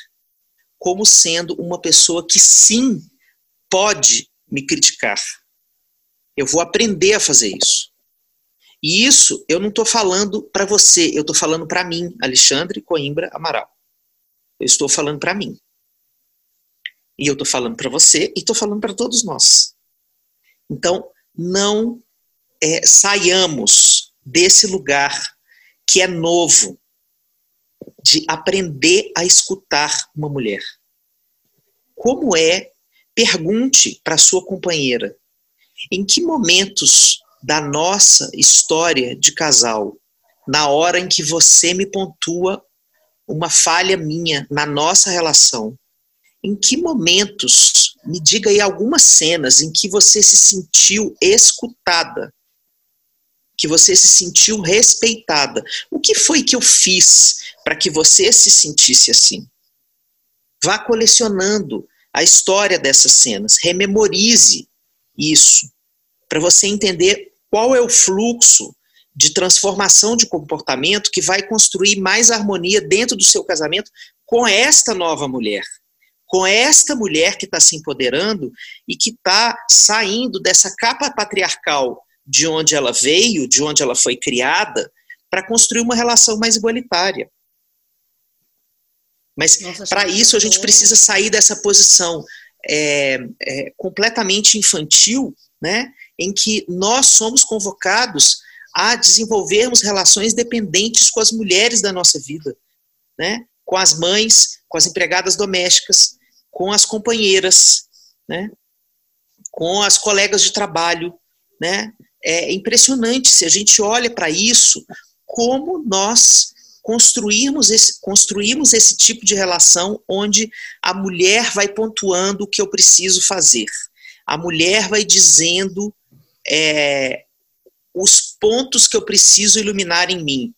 como sendo uma pessoa que sim pode me criticar. Eu vou aprender a fazer isso. E isso eu não estou falando para você, eu estou falando para mim, Alexandre Coimbra Amaral. Eu estou falando para mim. E eu estou falando para você e estou falando para todos nós. Então, não é, saiamos desse lugar que é novo, de aprender a escutar uma mulher. Como é? Pergunte para sua companheira em que momentos da nossa história de casal, na hora em que você me pontua uma falha minha na nossa relação, em que momentos, me diga aí algumas cenas em que você se sentiu escutada que você se sentiu respeitada. O que foi que eu fiz para que você se sentisse assim. Vá colecionando a história dessas cenas, rememorize isso, para você entender qual é o fluxo de transformação de comportamento que vai construir mais harmonia dentro do seu casamento com esta nova mulher. Com esta mulher que está se empoderando e que está saindo dessa capa patriarcal de onde ela veio, de onde ela foi criada, para construir uma relação mais igualitária. Mas para isso a gente precisa sair dessa posição é, é, completamente infantil, né, em que nós somos convocados a desenvolvermos relações dependentes com as mulheres da nossa vida, né? com as mães, com as empregadas domésticas, com as companheiras, né? com as colegas de trabalho. Né? É impressionante se a gente olha para isso, como nós construirmos esse, construirmos esse tipo de relação onde a mulher vai pontuando o que eu preciso fazer. A mulher vai dizendo é, os pontos que eu preciso iluminar em mim.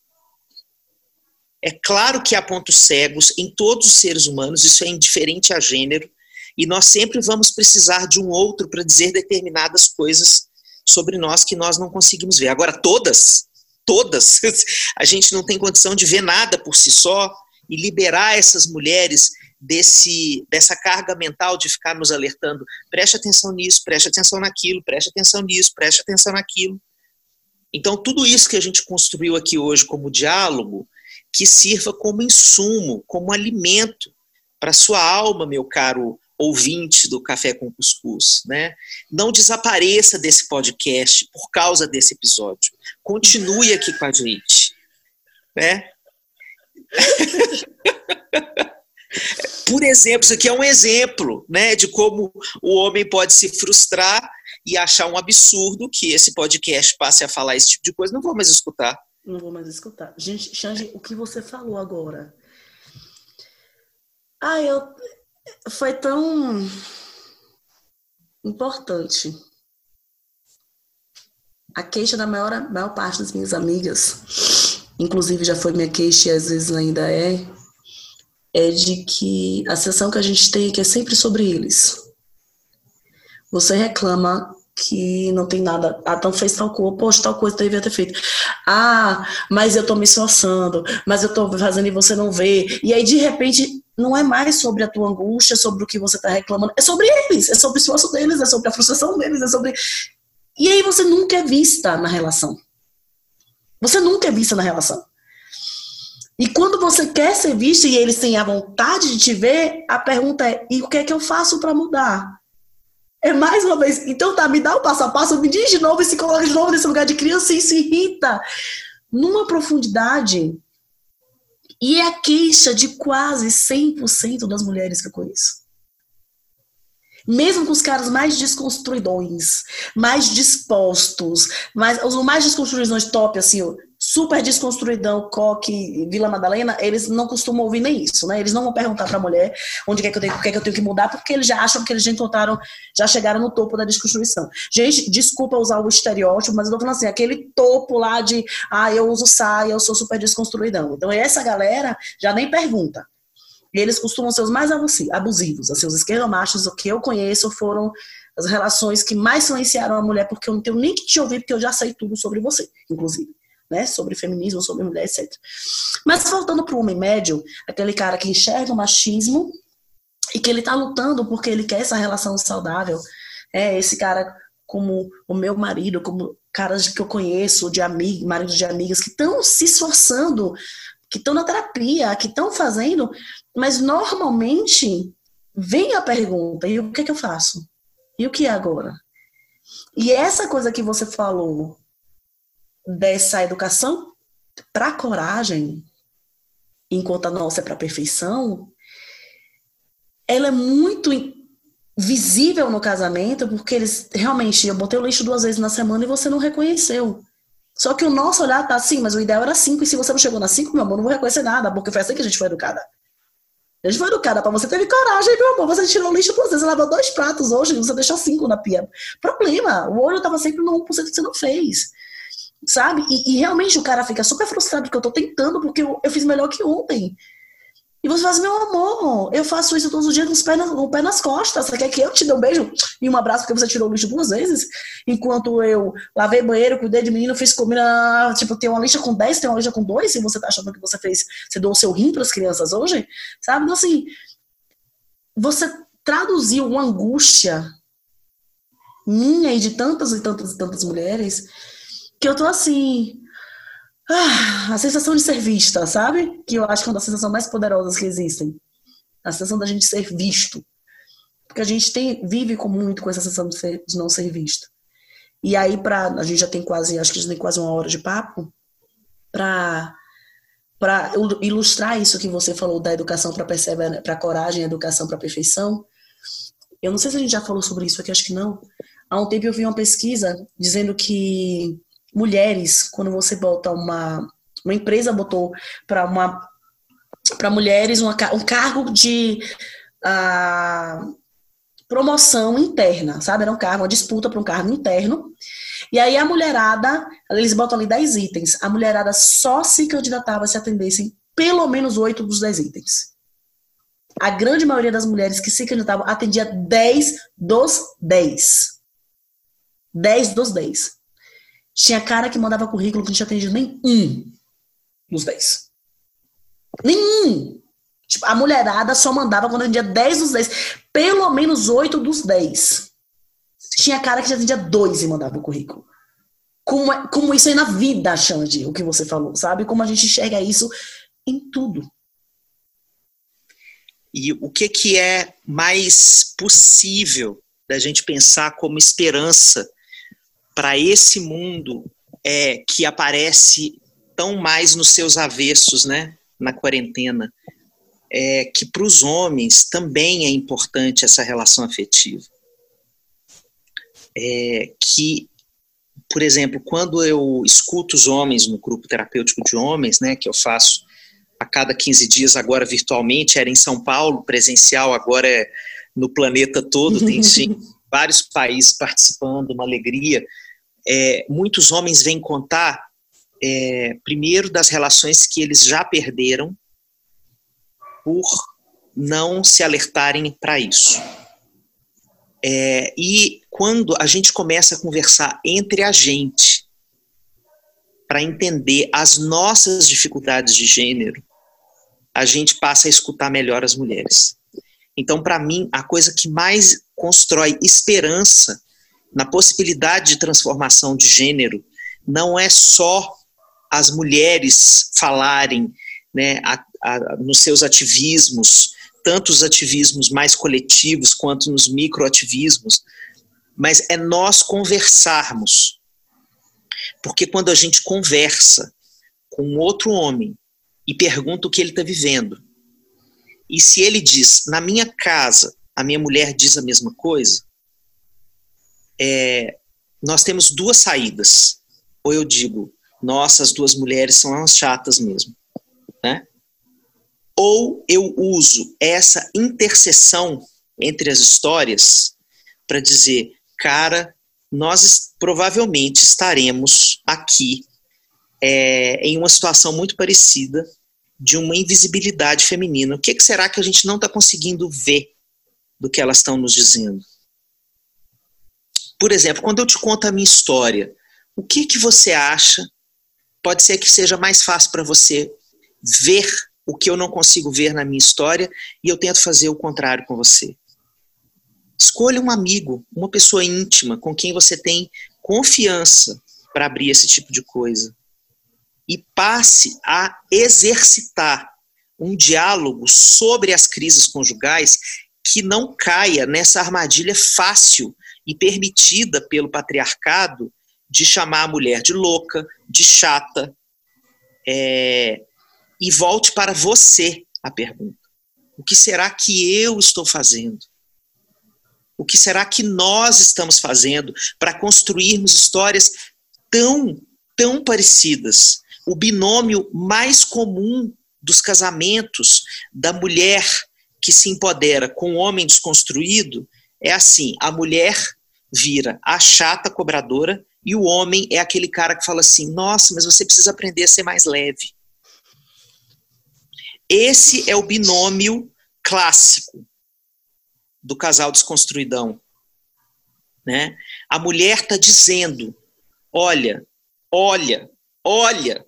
É claro que há pontos cegos em todos os seres humanos, isso é indiferente a gênero, e nós sempre vamos precisar de um outro para dizer determinadas coisas sobre nós que nós não conseguimos ver. Agora, todas, todas, a gente não tem condição de ver nada por si só e liberar essas mulheres desse dessa carga mental de ficar nos alertando, preste atenção nisso, preste atenção naquilo, preste atenção nisso, preste atenção naquilo. Então, tudo isso que a gente construiu aqui hoje como diálogo, que sirva como insumo, como alimento para sua alma, meu caro ouvinte do Café com Cuscuz, né? Não desapareça desse podcast por causa desse episódio. Continue aqui com a gente, né? por exemplo, isso aqui é um exemplo, né, de como o homem pode se frustrar e achar um absurdo que esse podcast passe a falar esse tipo de coisa, não vou mais escutar. Não vou mais escutar. Gente, Xande, o que você falou agora? Ah, eu. Foi tão importante. A queixa da maior, maior parte das minhas amigas, inclusive já foi minha queixa e às vezes ainda é, é de que a sessão que a gente tem aqui é sempre sobre eles. Você reclama que não tem nada. Ah, então fez tal coisa, poxa, tal coisa devia ter feito. Ah, mas eu tô me esforçando, mas eu tô fazendo e você não vê. E aí, de repente, não é mais sobre a tua angústia, sobre o que você tá reclamando, é sobre eles, é sobre o esforço deles, é sobre a frustração deles, é sobre. E aí você nunca é vista na relação. Você nunca é vista na relação. E quando você quer ser vista e eles têm a vontade de te ver, a pergunta é: e o que é que eu faço para mudar? É mais uma vez. Então tá, me dá o passo a passo, me diz de novo e se coloca de novo nesse lugar de criança e se irrita numa profundidade. E é a queixa de quase 100% das mulheres que eu conheço. Mesmo com os caras mais desconstruidões, mais dispostos, mais, os mais desconstruidões top, assim, super desconstruidão, coque, Vila Madalena, eles não costumam ouvir nem isso, né? Eles não vão perguntar para a mulher onde que eu tenho, o que é que eu tenho que mudar, porque eles já acham que eles já encontraram, já chegaram no topo da desconstrução. Gente, desculpa usar o estereótipo, mas eu tô falando assim, aquele topo lá de, ah, eu uso saia, eu sou super desconstruidão. Então essa galera já nem pergunta. Eles costumam ser os mais abusivos, assim, os esquerdomachos, o que eu conheço foram as relações que mais silenciaram a mulher, porque eu não tenho nem que te ouvir, porque eu já sei tudo sobre você, inclusive né, sobre feminismo, sobre mulher, etc. Mas voltando para o homem médio, aquele cara que enxerga o machismo e que ele está lutando porque ele quer essa relação saudável, é esse cara como o meu marido, como caras que eu conheço, de amigos, maridos de amigas, que estão se esforçando, que estão na terapia, que estão fazendo, mas normalmente vem a pergunta: e o que é que eu faço? E o que é agora? E essa coisa que você falou dessa educação para coragem, enquanto a nossa é para perfeição, ela é muito visível no casamento, porque eles realmente, eu botei o lixo duas vezes na semana e você não reconheceu. Só que o nosso olhar tá assim, mas o ideal era cinco, e se você não chegou na cinco, meu amor, não vou reconhecer nada, porque foi assim que a gente foi educada. A gente foi educada para você teve coragem, meu amor. Você tirou o lixo duas vezes, você lavou dois pratos hoje, você deixou cinco na pia. Problema, o olho estava sempre no 1% que você não fez. Sabe? E, e, realmente o cara fica super frustrado porque eu tô tentando, porque eu, eu fiz melhor que ontem. E você faz, meu amor, eu faço isso todos os dias com, os pés com o pé nas costas. Você quer que eu te dê um beijo e um abraço porque você tirou o lixo duas vezes? Enquanto eu lavei banheiro, cuidei de menino, fiz comida. Tipo, tem uma lixa com 10, tem uma lixa com 2, e você tá achando que você fez, você doou o seu rim para as crianças hoje? Sabe? Então, assim, você traduziu uma angústia minha e de tantas e tantas e tantas mulheres que eu tô assim. Ah, a sensação de ser vista, sabe? Que eu acho que é uma das sensações mais poderosas que existem. A sensação da gente ser visto. Porque a gente tem, vive com, muito com essa sensação de, ser, de não ser visto. E aí, pra, a gente já tem quase, acho que já tem quase uma hora de papo, para para ilustrar isso que você falou da educação para para coragem, educação para perfeição. Eu não sei se a gente já falou sobre isso aqui, acho que não. Há um tempo eu vi uma pesquisa dizendo que mulheres, quando você bota uma. Uma empresa botou para uma para mulheres uma, um cargo de uh, promoção interna, sabe? Era um cargo, uma disputa para um cargo interno. E aí a mulherada, eles botam ali 10 itens. A mulherada só se candidatava se atendessem pelo menos 8 dos 10 itens. A grande maioria das mulheres que se candidatavam atendia 10 dos 10. 10 dos 10. Tinha cara que mandava currículo que não tinha atendido nenhum dos 10. Nenhum. Tipo, a mulherada só mandava quando atendia 10 dos 10. Pelo menos 8 dos 10. Tinha cara que já atendia 2 e mandava o currículo. Como, é, como isso aí na vida, Xande, o que você falou, sabe? Como a gente enxerga isso em tudo. E o que, que é mais possível da gente pensar como esperança para esse mundo é, que aparece tão mais nos seus avessos, né, na quarentena, é que para os homens também é importante essa relação afetiva. É, que, por exemplo, quando eu escuto os homens no grupo terapêutico de homens, né, que eu faço a cada 15 dias, agora virtualmente, era em São Paulo, presencial, agora é no planeta todo, tem sim, vários países participando, uma alegria é, muitos homens vêm contar, é, primeiro, das relações que eles já perderam por não se alertarem para isso. É, e quando a gente começa a conversar entre a gente, para entender as nossas dificuldades de gênero, a gente passa a escutar melhor as mulheres. Então, para mim, a coisa que mais constrói esperança na possibilidade de transformação de gênero, não é só as mulheres falarem né, a, a, nos seus ativismos, tanto os ativismos mais coletivos quanto nos microativismos, mas é nós conversarmos. Porque quando a gente conversa com outro homem e pergunta o que ele está vivendo, e se ele diz, na minha casa, a minha mulher diz a mesma coisa, é, nós temos duas saídas. Ou eu digo, nossa, as duas mulheres são umas chatas mesmo. Né? Ou eu uso essa interseção entre as histórias para dizer, cara, nós provavelmente estaremos aqui é, em uma situação muito parecida de uma invisibilidade feminina. O que, que será que a gente não está conseguindo ver do que elas estão nos dizendo? Por exemplo, quando eu te conto a minha história, o que que você acha? Pode ser que seja mais fácil para você ver o que eu não consigo ver na minha história e eu tento fazer o contrário com você. Escolha um amigo, uma pessoa íntima com quem você tem confiança para abrir esse tipo de coisa. E passe a exercitar um diálogo sobre as crises conjugais que não caia nessa armadilha fácil e permitida pelo patriarcado de chamar a mulher de louca, de chata. É, e volte para você a pergunta: o que será que eu estou fazendo? O que será que nós estamos fazendo para construirmos histórias tão, tão parecidas? O binômio mais comum dos casamentos da mulher que se empodera com o homem desconstruído é assim: a mulher vira a chata cobradora E o homem é aquele cara que fala assim: nossa, mas você precisa aprender a ser mais leve. Esse é o binômio clássico do casal desconstruidão. Né? A mulher está dizendo: olha, olha, olha,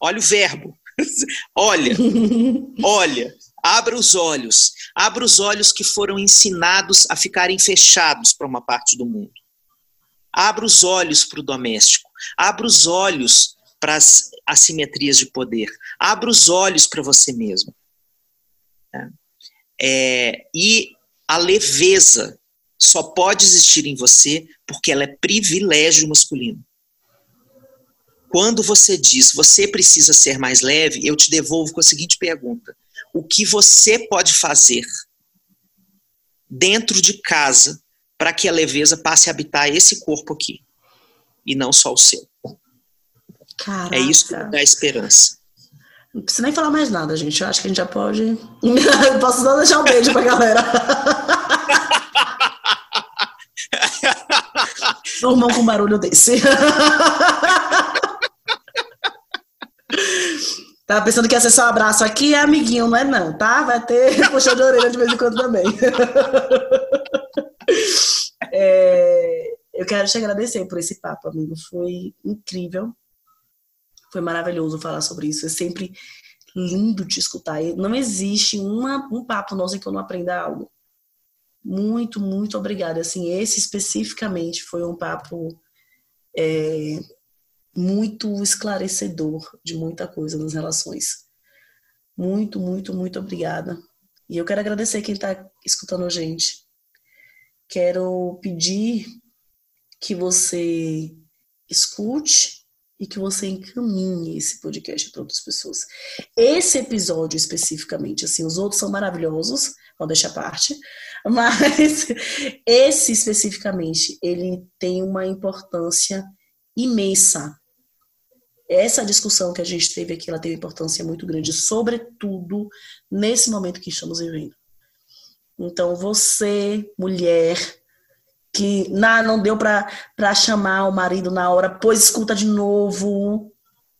olha o verbo, olha, olha, abra os olhos, abra os olhos que foram ensinados a ficarem fechados para uma parte do mundo. Abra os olhos para o doméstico, abra os olhos para as assimetrias de poder, abra os olhos para você mesmo. É, é e a leveza só pode existir em você porque ela é privilégio masculino. Quando você diz você precisa ser mais leve, eu te devolvo com a seguinte pergunta: o que você pode fazer dentro de casa para que a leveza passe a habitar esse corpo aqui e não só o seu? Caraca. É isso que dá esperança. Não precisa nem falar mais nada, gente. Eu acho que a gente já pode. Posso só deixar um beijo pra galera. Durmam com um barulho desse. Tava pensando que ia ser só um abraço aqui, é amiguinho, não é não, tá? Vai ter puxão de orelha de vez em quando também. É, eu quero te agradecer por esse papo, amigo. Foi incrível. Foi maravilhoso falar sobre isso. É sempre lindo te escutar. Não existe uma, um papo nosso em que eu não aprenda algo. Muito, muito obrigada. Assim, esse especificamente foi um papo é, muito esclarecedor de muita coisa nas relações. Muito, muito, muito obrigada. E eu quero agradecer quem está escutando a gente. Quero pedir que você escute e que você encaminhe esse podcast para outras pessoas. Esse episódio especificamente, assim, os outros são maravilhosos, vou deixar parte, mas esse especificamente, ele tem uma importância imensa. Essa discussão que a gente teve aqui, ela tem importância muito grande, sobretudo nesse momento que estamos vivendo. Então, você, mulher, que não, não deu para chamar o marido na hora, pois escuta de novo,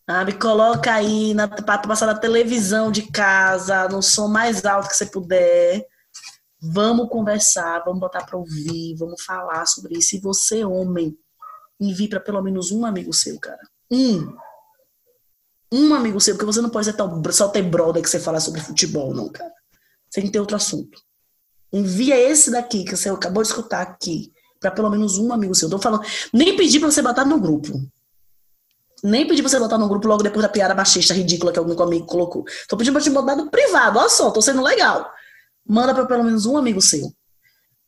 sabe? Coloca aí para passar na televisão de casa, no som mais alto que você puder. Vamos conversar, vamos botar para ouvir, vamos falar sobre isso. E você, homem, envie para pelo menos um amigo seu, cara. Um. Um amigo seu, porque você não pode ser tão, só ter brother que você fala sobre futebol, não, cara. Você tem que ter outro assunto. Envia esse daqui que você acabou de escutar aqui para pelo menos um amigo seu. Eu tô falando, nem pedi para você botar no grupo. Nem pedi pra você botar no grupo logo depois da piada machista ridícula que algum amigo colocou. Tô pedindo pra te botar no privado. Olha só, tô sendo legal. Manda para pelo menos um amigo seu.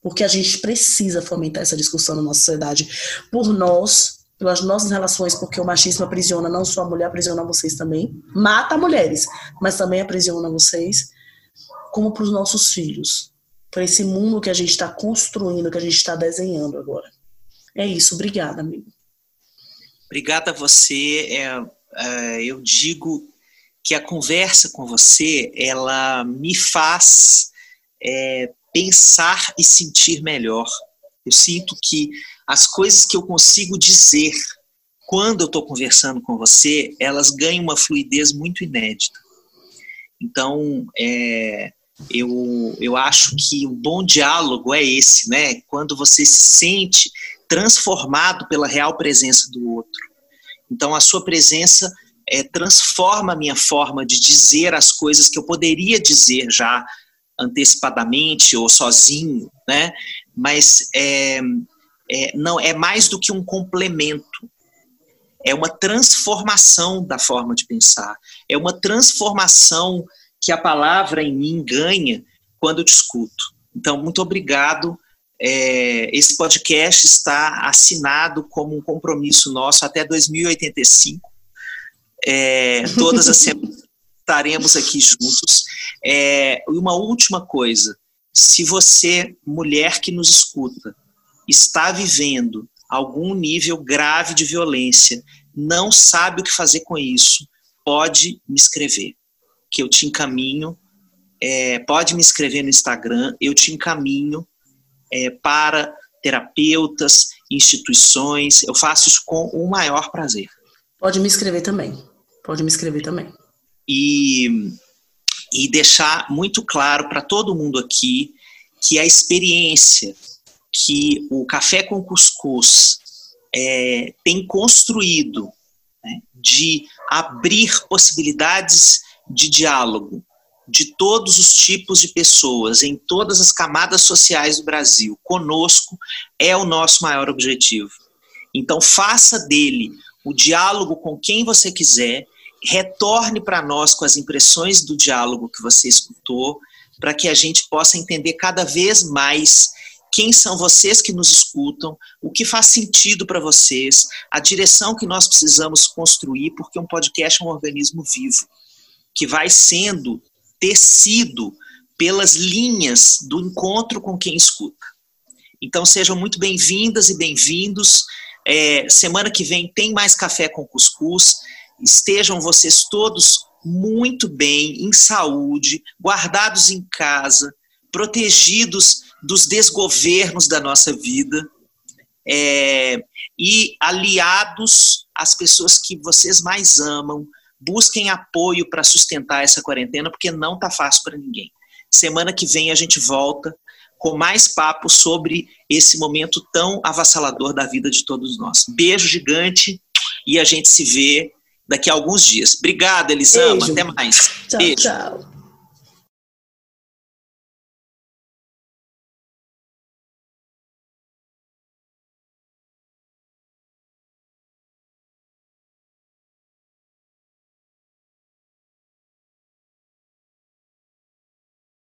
Porque a gente precisa fomentar essa discussão na nossa sociedade. Por nós, pelas nossas relações, porque o machismo aprisiona não só a mulher, aprisiona vocês também. Mata mulheres, mas também aprisiona vocês. Como para os nossos filhos para esse mundo que a gente está construindo, que a gente está desenhando agora. É isso, obrigada, amigo. Obrigada a você. É, é, eu digo que a conversa com você, ela me faz é, pensar e sentir melhor. Eu sinto que as coisas que eu consigo dizer quando eu estou conversando com você, elas ganham uma fluidez muito inédita. Então, é, eu, eu acho que o bom diálogo é esse, né? Quando você se sente transformado pela real presença do outro. Então, a sua presença é, transforma a minha forma de dizer as coisas que eu poderia dizer já antecipadamente ou sozinho, né? Mas é, é, não é mais do que um complemento. É uma transformação da forma de pensar. É uma transformação que a palavra em mim ganha quando eu te escuto. Então, muito obrigado. É, esse podcast está assinado como um compromisso nosso até 2085. É, todas as semanas estaremos aqui juntos. É, e uma última coisa: se você, mulher que nos escuta, está vivendo algum nível grave de violência, não sabe o que fazer com isso, pode me escrever que eu te encaminho. É, pode me escrever no Instagram, eu te encaminho é, para terapeutas, instituições. Eu faço isso com o maior prazer. Pode me escrever também. Pode me escrever também. E, e deixar muito claro para todo mundo aqui que a experiência que o Café com Cuscuz é, tem construído né, de abrir possibilidades de diálogo de todos os tipos de pessoas, em todas as camadas sociais do Brasil, conosco, é o nosso maior objetivo. Então, faça dele o diálogo com quem você quiser, retorne para nós com as impressões do diálogo que você escutou, para que a gente possa entender cada vez mais quem são vocês que nos escutam, o que faz sentido para vocês, a direção que nós precisamos construir, porque um podcast é um organismo vivo, que vai sendo tecido pelas linhas do encontro com quem escuta. Então sejam muito bem-vindas e bem-vindos. É, semana que vem tem mais café com cuscuz. Estejam vocês todos muito bem, em saúde, guardados em casa, protegidos dos desgovernos da nossa vida é, e aliados às pessoas que vocês mais amam. Busquem apoio para sustentar essa quarentena, porque não está fácil para ninguém. Semana que vem a gente volta com mais papo sobre esse momento tão avassalador da vida de todos nós. Beijo gigante e a gente se vê daqui a alguns dias. Obrigada, Elisama. Beijo. Até mais. Tchau, Beijo. tchau.